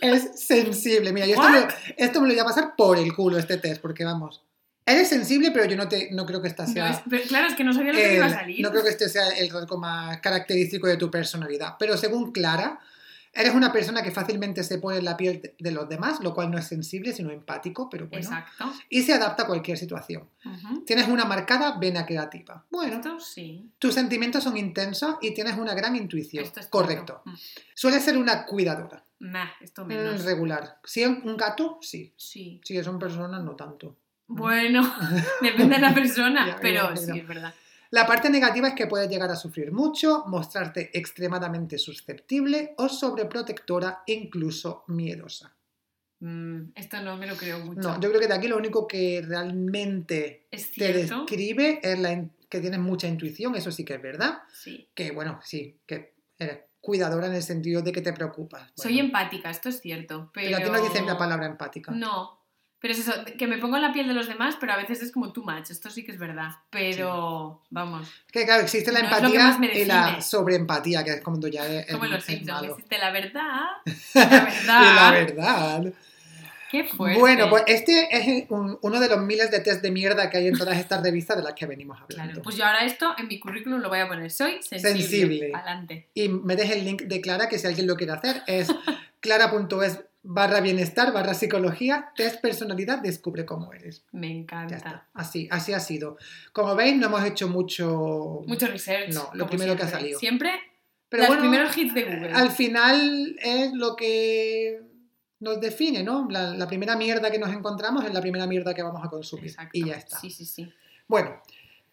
es sensible. Mira, yo esto me, esto me lo voy a pasar por el culo, este test, porque vamos. Eres sensible, pero yo no, te, no creo que esta No, sea... es- pero claro, es que no sabía lo que me iba a el- salir. no creo que este sea el rasgo más característico de tu personalidad. Pero según Clara, eres una persona que fácilmente se pone en la piel de- los demás, lo cual no es sensible, sino empático, pero bueno. Exacto. Y se adapta a cualquier situación. Tienes una marcada vena creativa. Bueno, Esto sí. tus sentimientos son intensos y tienes una gran intuición. Esto es Correcto. cierto. Sueles ser una cuidadora. Mm, Nah, esto Mm, menos. regular. Si es un gato, sí. Sí. Si son personas, no tanto. Bueno, [LAUGHS] depende de la persona, [LAUGHS] Ya, pero sí, es verdad. La parte negativa es que puedes llegar a sufrir mucho, mostrarte extremadamente susceptible o sobreprotectora e incluso miedosa. Mm, esto no me lo creo mucho. No, yo creo que de aquí lo único que realmente te describe es la que tienes mucha intuición, eso sí que es verdad. Sí. Que bueno, sí, que eres cuidadora en el sentido de que te preocupas. Soy empática, esto es cierto. Pero, pero aquí no dicen la palabra empática. No. Pero es eso, que me pongo en la piel de los demás, pero a veces es como too much. Esto sí que es verdad. Pero, vamos, Que claro, existe la No empatía me y la sobreempatía, que es cuando ya es, como los Simpsons. Existe la verdad. [LAUGHS] La verdad. Y la verdad. Qué fuerte. Bueno, pues este es un- uno de los miles de test de mierda que hay en todas estas revistas de las que venimos hablando. Claro, pues yo ahora esto en mi currículum lo voy a poner. Soy sensible. Sensible. Adelante. Y metes el link de Clara, que si alguien lo quiere hacer, es [LAUGHS] clara.es barra bienestar barra psicología, test personalidad, descubre cómo eres. Me encanta. así, así ha sido. Como veis, no hemos hecho mucho... Mucho research. No, lo primero que ha salido. Siempre Pero los bueno, primeros hits de Google. al final es lo que nos define, ¿no? La, la primera mierda que nos encontramos es la primera mierda que vamos a consumir. Exacto. Y ya está. Sí, sí, sí. Bueno,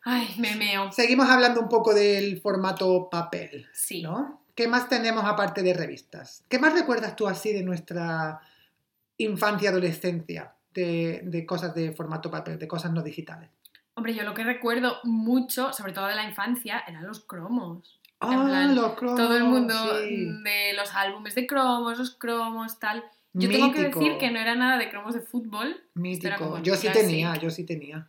Ay, me meo. seguimos hablando un poco del formato papel, Sí. ¿no? ¿Qué más tenemos aparte de revistas? ¿Qué más recuerdas tú así de nuestra infancia adolescencia? de, de cosas de formato papel, de cosas no digitales? Hombre, yo lo que recuerdo mucho, sobre todo de la infancia, eran los cromos. En Ah, plan, los cromos. Todo el mundo sí. de los álbumes de cromos, los cromos, tal. Yo tengo que decir que no era nada de cromos de fútbol, Mítico. Yo sí tenía, yo sí tenía.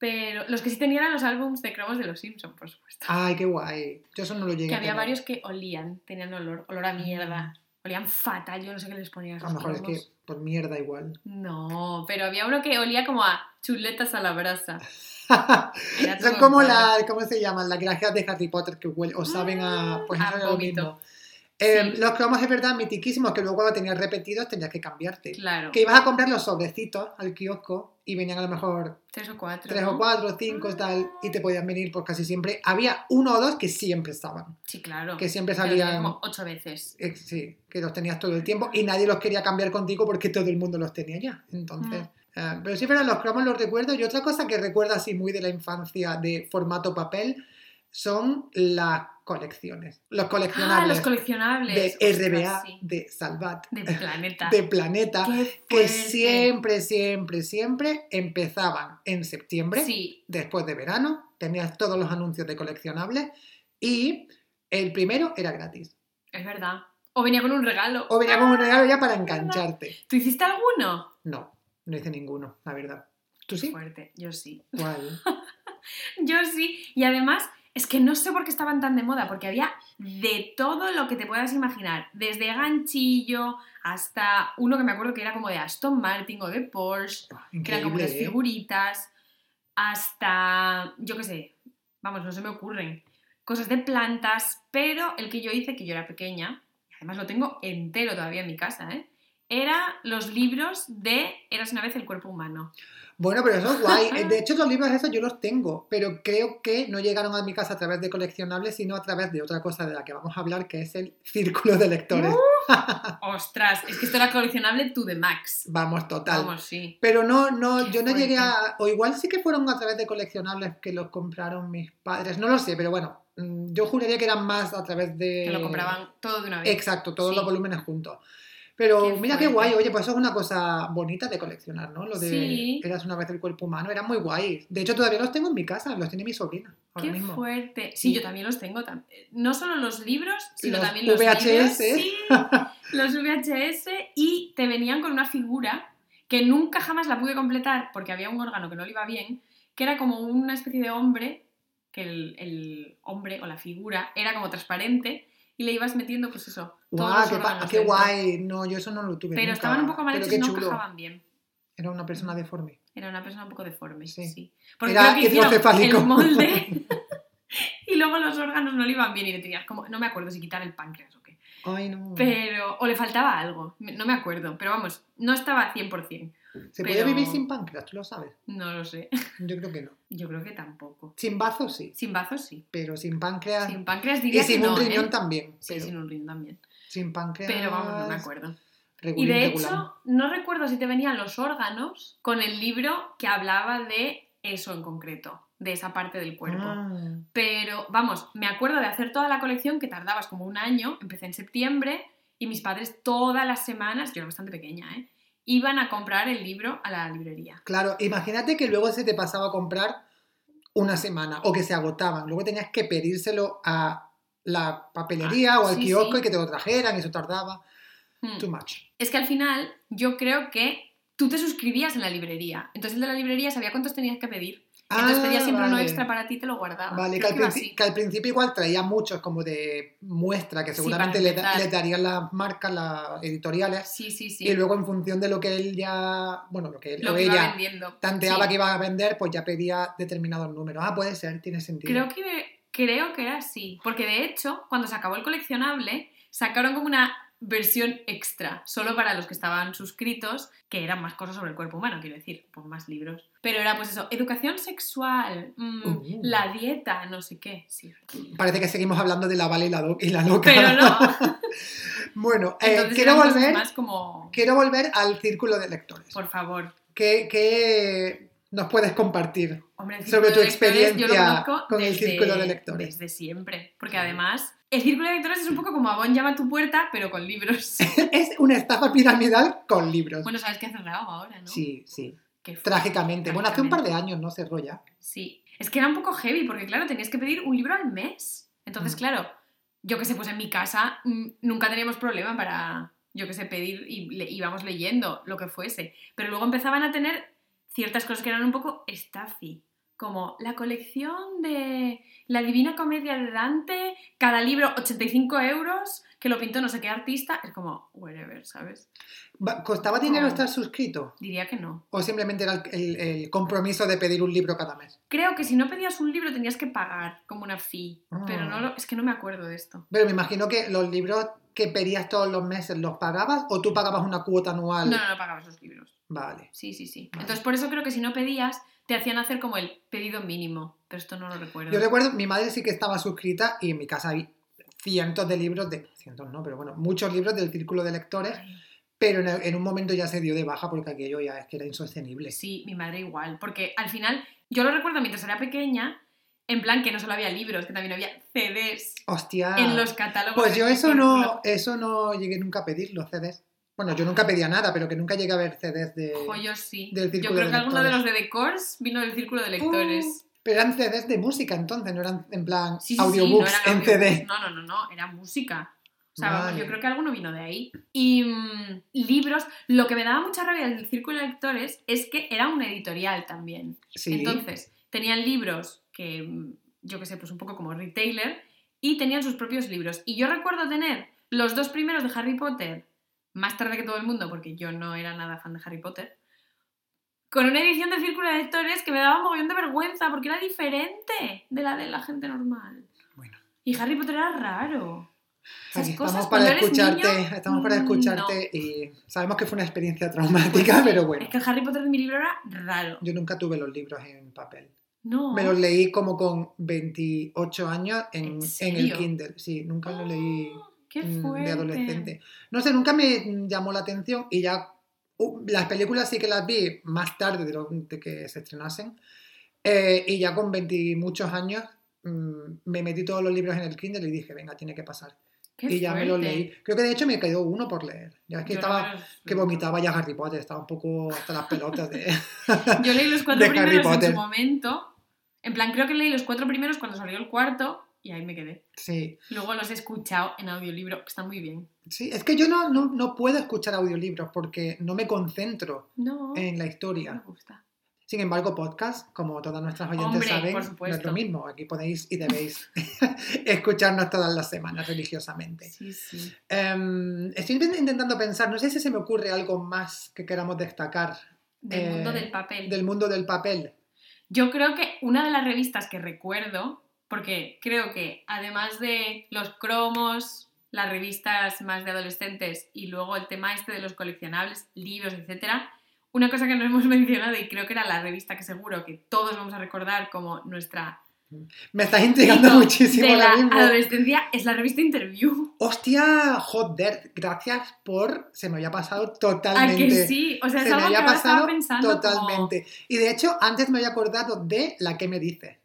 Pero los que sí tenían eran los álbumes de cromos de los Simpsons, por supuesto. Ay, qué guay. Yo eso no lo llegué que a había tener. varios que olían, tenían olor, olor a mierda. Olían fatal, yo no sé qué les ponían a lo mejor es que por mierda igual. No, pero había uno que olía como a chuletas a la brasa. [LAUGHS] Son como las, ¿cómo se llaman? Las gracias de Harry Potter que huelen o saben a... Pues a eso es lo mismo. Eh, Sí. Los cromos es verdad mitiquísimos que luego cuando tenías repetidos tenías que cambiarte. Claro, Que ibas a comprar los sobrecitos al kiosco y venían a lo mejor tres o cuatro. tres ¿no? o cuatro, cinco y tal, y te podían venir por casi siempre. Había uno o dos que siempre estaban, Sí, claro. que siempre salían, como ocho veces. eh, sí, que los tenías todo el tiempo y nadie los quería cambiar contigo porque todo el mundo los tenía ya. Entonces, Mm. eh, pero sí, pero los cromos los recuerdo. Y otra cosa que recuerdo así muy de la infancia de formato papel son las colecciones. Los Ah, coleccionables los coleccionables. de Ostras, RBA, sí. de Salvat, De planeta. [LAUGHS] de Planeta. Que siempre, siempre, siempre empezaban en septiembre Sí, después de verano, tenías todos los anuncios de coleccionables y el primero era gratis. es verdad. O venía con un regalo. O venía con un regalo ya para engancharte. ¿Tú hiciste alguno? No, no hice ninguno, la verdad. ¿Tú sí? Fuerte, yo sí. ¿Cuál? [LAUGHS] Yo sí. Y además, es que no sé por qué estaban tan de moda, porque había de todo lo que te puedas imaginar. Desde ganchillo hasta uno que me acuerdo que era como de Aston Martin o de Porsche, que eran como unas ¿eh? figuritas, hasta, yo qué sé, vamos, no se me ocurren, cosas de plantas, pero el que yo hice, que yo era pequeña, y además lo tengo entero todavía en mi casa, ¿eh? Era los libros de Eras una vez el cuerpo humano. Bueno, pero eso es guay. [LAUGHS] De hecho, los libros esos yo los tengo, pero creo que no llegaron a mi casa a través de coleccionables, sino a través de otra cosa de la que vamos a hablar, que es el círculo de lectores. [LAUGHS] Ostras, es que esto era coleccionable to the max. Vamos, total. Vamos, sí. Pero no, no, Qué yo no llegué a. O igual sí que fueron a través de coleccionables que los compraron mis padres. No lo sé, pero bueno, mm, yo juraría que eran más a través de. Que lo compraban todo de una vez. Exacto, todos Sí. los volúmenes juntos. Pero Qué mira qué guay, oye, pues eso es una cosa bonita de coleccionar, ¿no? Lo de Sí. eras una vez el cuerpo humano, era muy guay. De hecho, todavía los tengo en mi casa, los tiene mi sobrina ahora Qué mismo. fuerte. Sí, yo también los tengo. No solo los libros, sino Los también los VHS. libros. Sí, los VHS. Y te venían con una figura que nunca jamás la pude completar porque había un órgano que no le iba bien, que era como una especie de hombre, que el, el hombre o la figura era como transparente y le ibas metiendo, pues eso, todos los qué, qué guay. No, yo eso no lo tuve. Pero nunca. estaban un poco mal hechos y no encajaban bien. Era una persona deforme. Era una persona un poco deforme, Sí. sí. Porque Era creo que el molde [LAUGHS] [LAUGHS] y luego los órganos no le iban bien y le tenías como... No me acuerdo si quitar el páncreas o qué. Ay, no. Pero... O le faltaba algo. No me acuerdo. Pero vamos, no estaba 100%. ¿Se puede pero- vivir sin páncreas? ¿Tú lo sabes? No lo sé. Yo creo que no. Yo creo que tampoco. Sin bazo sí, Sin bazos sí. pero sin páncreas. Sin páncreas y diría sin que un no, riñón ¿eh? también. Sí, pero sin un riñón también. sin páncreas. Pero vamos, no me acuerdo. Y de regulán. hecho, no recuerdo si te venían los órganos con el libro que hablaba de eso en concreto, de esa parte del cuerpo. Ah. Pero vamos, me acuerdo de hacer toda la colección que tardabas como un año, empecé en septiembre y mis padres todas las semanas, yo era bastante pequeña, ¿eh? Iban a comprar el libro a la librería. Claro, imagínate que luego se te pasaba a comprar una semana o que se agotaban. Luego tenías que pedírselo a la papelería Ah, o al sí, kiosco sí. y que te lo trajeran y eso tardaba. Hmm. Too much. Es que al final yo creo que tú te suscribías en la librería, entonces el de la librería sabía cuántos tenías que pedir. Entonces Ah, pedías siempre uno extra para ti y te lo guardaba. Vale, que al, que principio igual traía muchos como de muestra que Sí, seguramente para le, da- empezar. le darían las marcas, las editoriales. Sí, sí, sí. Y luego en función de lo que él ya, bueno, lo que él lo o que ella tanteaba Sí. que iba a vender, pues ya pedía determinados números. Ah, puede ser, tiene sentido. Creo que, creo que era así. Porque de hecho, cuando se acabó el coleccionable, sacaron como una versión extra, solo para los que estaban suscritos, que eran más cosas sobre el cuerpo humano, quiero decir, pues más libros. Pero era pues eso, educación sexual, mm, Uh. la dieta, no sé qué. Sí. Parece que seguimos hablando de la Vale y la, do- y la loca. Pero no. [LAUGHS] bueno, eh, quiero, volver, más como, quiero volver al círculo de lectores. por favor. ¿Qué, qué nos puedes compartir? Hombre, Sobre tu experiencia con el círculo de lectores. Desde siempre. Porque Sí. además, El círculo de lectores es un poco como Avon llama a tu puerta, pero con libros. [LAUGHS] es una estafa piramidal con libros. bueno, sabes que ha cerrado ahora, ¿no? Sí, sí. Qué Trágicamente. Bueno, hace un par de años no cerró ya. Sí. Es que era un poco heavy, porque claro, tenías que pedir un libro al mes. Entonces, Mm. claro, yo que sé, pues en mi casa mm, nunca teníamos problema para, yo que sé, pedir y le- íbamos leyendo lo que fuese. Pero luego empezaban a tener ciertas cosas que eran un poco estafi. Como la colección de La Divina Comedia de Dante, cada libro 85 euros, que lo pintó no sé qué artista. Es como, whatever, ¿sabes? ¿Costaba dinero Oh. estar suscrito? Diría que no. ¿O simplemente era el, el- el compromiso de pedir un libro cada mes? Creo que si no pedías un libro tenías que pagar como una fee. Ah. Pero no lo- es que no me acuerdo de esto. Pero me imagino que los libros que pedías todos los meses los pagabas o tú pagabas una cuota anual. No, no, no pagabas los libros. Vale. Sí, sí, sí. Vale. Entonces por eso creo que si no pedías, te hacían hacer como el pedido mínimo. Pero esto no lo recuerdo. Yo recuerdo, mi madre sí que estaba suscrita y en mi casa hay cientos de libros, de cientos no, pero bueno, muchos libros del círculo de lectores, pero en, en un momento ya se dio de baja porque aquello ya es que era insostenible. Sí, mi madre igual. Porque al final, yo lo recuerdo mientras era pequeña, en plan que no solo había libros, que también había CDs Hostia. en los catálogos. Pues yo eso círculo. no, eso no llegué nunca a pedir, los CDs. Bueno, yo nunca pedía nada, pero que nunca llegué a ver CDs de... Ojo, yo sí. del Yo creo de que alguno de los de The Course vino del círculo de lectores. Pero eran CDs de música entonces, no eran en plan Sí, sí, sí, no audiobooks en CD. No, no, no, no, era música. O sea, Vale. yo creo que alguno vino de ahí. Y mm, libros, lo que me daba mucha rabia del círculo de lectores es que era una editorial también. Sí. Entonces, tenían libros que, mm, yo qué sé, pues un poco como retailer, y tenían sus propios libros. Y yo recuerdo tener los dos primeros de Harry Potter, más tarde que todo el mundo, porque yo no era nada fan de Harry Potter, con una edición de Círculo de Lectores que me daba un mogollón de vergüenza, porque era diferente de la de la gente normal. Bueno. Y Harry Potter era raro. Esas cosas estamos para escucharte, niño, estamos para mm, escucharte y sabemos que fue una experiencia Pues traumática, sí, pero bueno, Es que el Harry Potter de mi libro era raro. yo nunca tuve los libros en papel. No. Me los leí como con 28 años en, ¿En en el? Kindle, sí, nunca los leí ¡Oh! Qué mm, de adolescente. No sé, nunca me llamó la atención y ya uh, las películas sí que las vi más tarde de, lo- de que se estrenasen eh, y ya con 20 y muchos años mm, me metí todos los libros en el Kindle y dije, venga, tiene que pasar. Qué y ya me los fuerte. leí. Creo que de hecho me quedó uno por leer. Ya es que Yo estaba, que vomitaba ya Harry Potter, estaba un poco hasta las pelotas de... [LAUGHS] Yo leí los [LAUGHS] cuatro primeros en su momento. En plan, creo que leí los cuatro primeros cuando salió el cuarto y ahí me quedé. sí. Luego los he escuchado en audiolibro, que está muy bien. Sí, es que yo no, no, no puedo escuchar audiolibros porque no me concentro No, en la me historia. gusta. Sin embargo, podcast, como todas nuestras oyentes Hombre, saben, no es lo mismo. Aquí podéis y debéis [LAUGHS] escucharnos todas las semanas religiosamente. Sí, sí. Em, estoy intentando pensar, no sé si se me ocurre algo más que queramos destacar Del Eh, mundo del papel. del mundo del papel. Yo creo que una de las revistas que recuerdo, porque creo que además de los cromos, las revistas más de adolescentes y luego el tema este de los coleccionables, libros, etcétera, una cosa que no hemos [LAUGHS] mencionado y creo que era la revista que seguro que todos vamos a recordar como nuestra Me estás intrigando muchísimo de la mismo. adolescencia es la revista Interview. Hostia, joder, gracias por... Se me había pasado ¿A totalmente. que sí? O sea, Se me algo había pasado pensando como- totalmente. Y de hecho, antes me había acordado de La que me dice,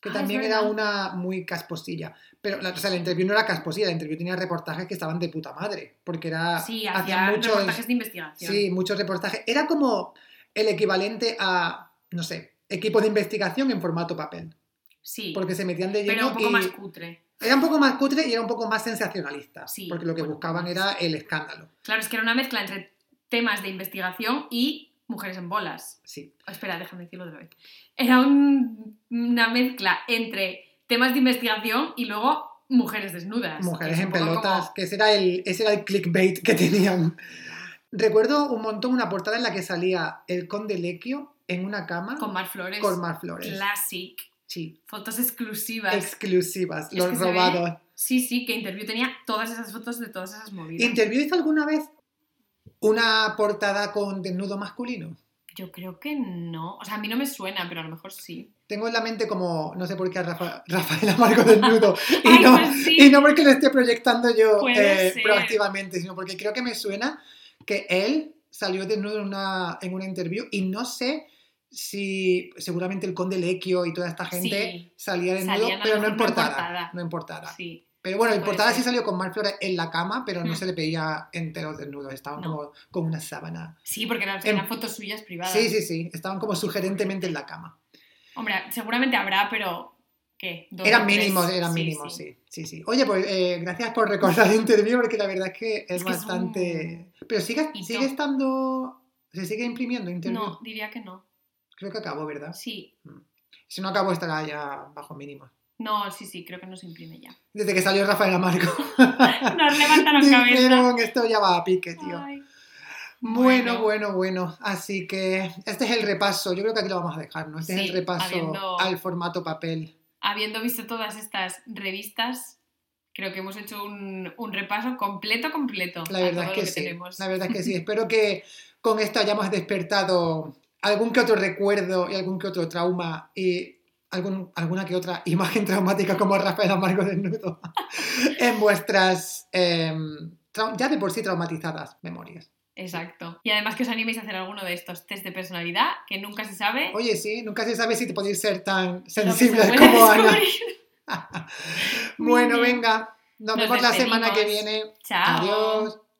que Ah, también era una muy casposilla. Pero la, o sea, la interview no era casposilla, la interview tenía reportajes que estaban de puta madre, porque era... Sí, hacía muchos, reportajes de investigación. Sí, muchos reportajes. Era como el equivalente a, no sé, equipo de investigación en formato papel. Sí, Porque se metían de lleno pero un poco y más cutre. era un poco más cutre y era un poco más sensacionalista. Sí, porque lo que bueno, buscaban más. era el escándalo. Claro, es que era una mezcla entre temas de investigación y mujeres en bolas. Sí. Oh, espera, déjame decirlo otra vez. Era un- una mezcla entre temas de investigación y luego mujeres desnudas. Mujeres es en pelotas, como- que ese era, el, ese era el clickbait que tenían. Recuerdo un montón una portada en la que salía el conde Lequio en una cama Con más flores. con más flores. Classic. Sí, Fotos exclusivas. exclusivas, los robados. sí, sí, que Interview tenía todas esas fotos de todas esas movidas. ¿Interview hizo alguna vez una portada con desnudo masculino? Yo creo que no. O sea, a mí no me suena, pero a lo mejor sí. Tengo en la mente como, no sé por qué a Rafa, [LAUGHS] Rafael Amargo desnudo. [LAUGHS] Y, Ay, no, pues sí. y no porque lo esté proyectando yo eh, proactivamente, sino porque creo que me suena que él salió desnudo en una, en una interview y no sé si seguramente el conde Lequio y toda esta gente Sí. salía desnudo, Salían pero no en portada. No en portada. Sí. Pero bueno, en portada ser. sí salió con Mark Flores en la cama, pero no Mm. se le pedía enteros desnudos, estaban No. como con una sábana. Sí, porque eran, Em, eran fotos suyas privadas. Sí, sí, sí, estaban como sugerentemente en la cama. Hombre, seguramente habrá, pero ¿qué? Eran mínimos, eran Sí, mínimos, sí. sí. sí. Oye, pues eh, gracias por recordar el [LAUGHS] interview, porque la verdad es que es, Es que es bastante... Pero sigue, hito. sigue estando... ¿Se sigue imprimiendo interview? No, diría que no. Creo que acabó, ¿verdad? Sí. Si no acabó estará ya bajo mínimos. No, sí, sí, creo que no se imprime ya. [LAUGHS] Desde que salió Rafael Amargo. Nos levantaron [LAUGHS] cabeza. Dijeron, esto ya va a pique, tío. Ay. Bueno, bueno, bueno. Así que este es el repaso. Yo creo que aquí lo vamos a dejar, ¿no? Este es el repaso habiendo- al formato papel. Habiendo visto todas estas revistas, creo que hemos hecho un, un repaso completo, completo. La verdad es que sí. tenemos. La verdad es que sí. Espero que con esto hayamos despertado algún que otro recuerdo y algún que otro trauma y algún, alguna que otra imagen [LAUGHS] traumática como Rafael Amargo desnudo [LAUGHS] en vuestras em, ya de por sí traumatizadas memorias. Exacto. Y además que os animéis a hacer alguno de estos test de personalidad, que nunca se sabe. Oye, sí, nunca se sabe si te podéis ser tan se sensibles puede como descubrir. [LAUGHS] Bueno, venga, nos, Nos vemos la semana que viene. Chao. Adiós.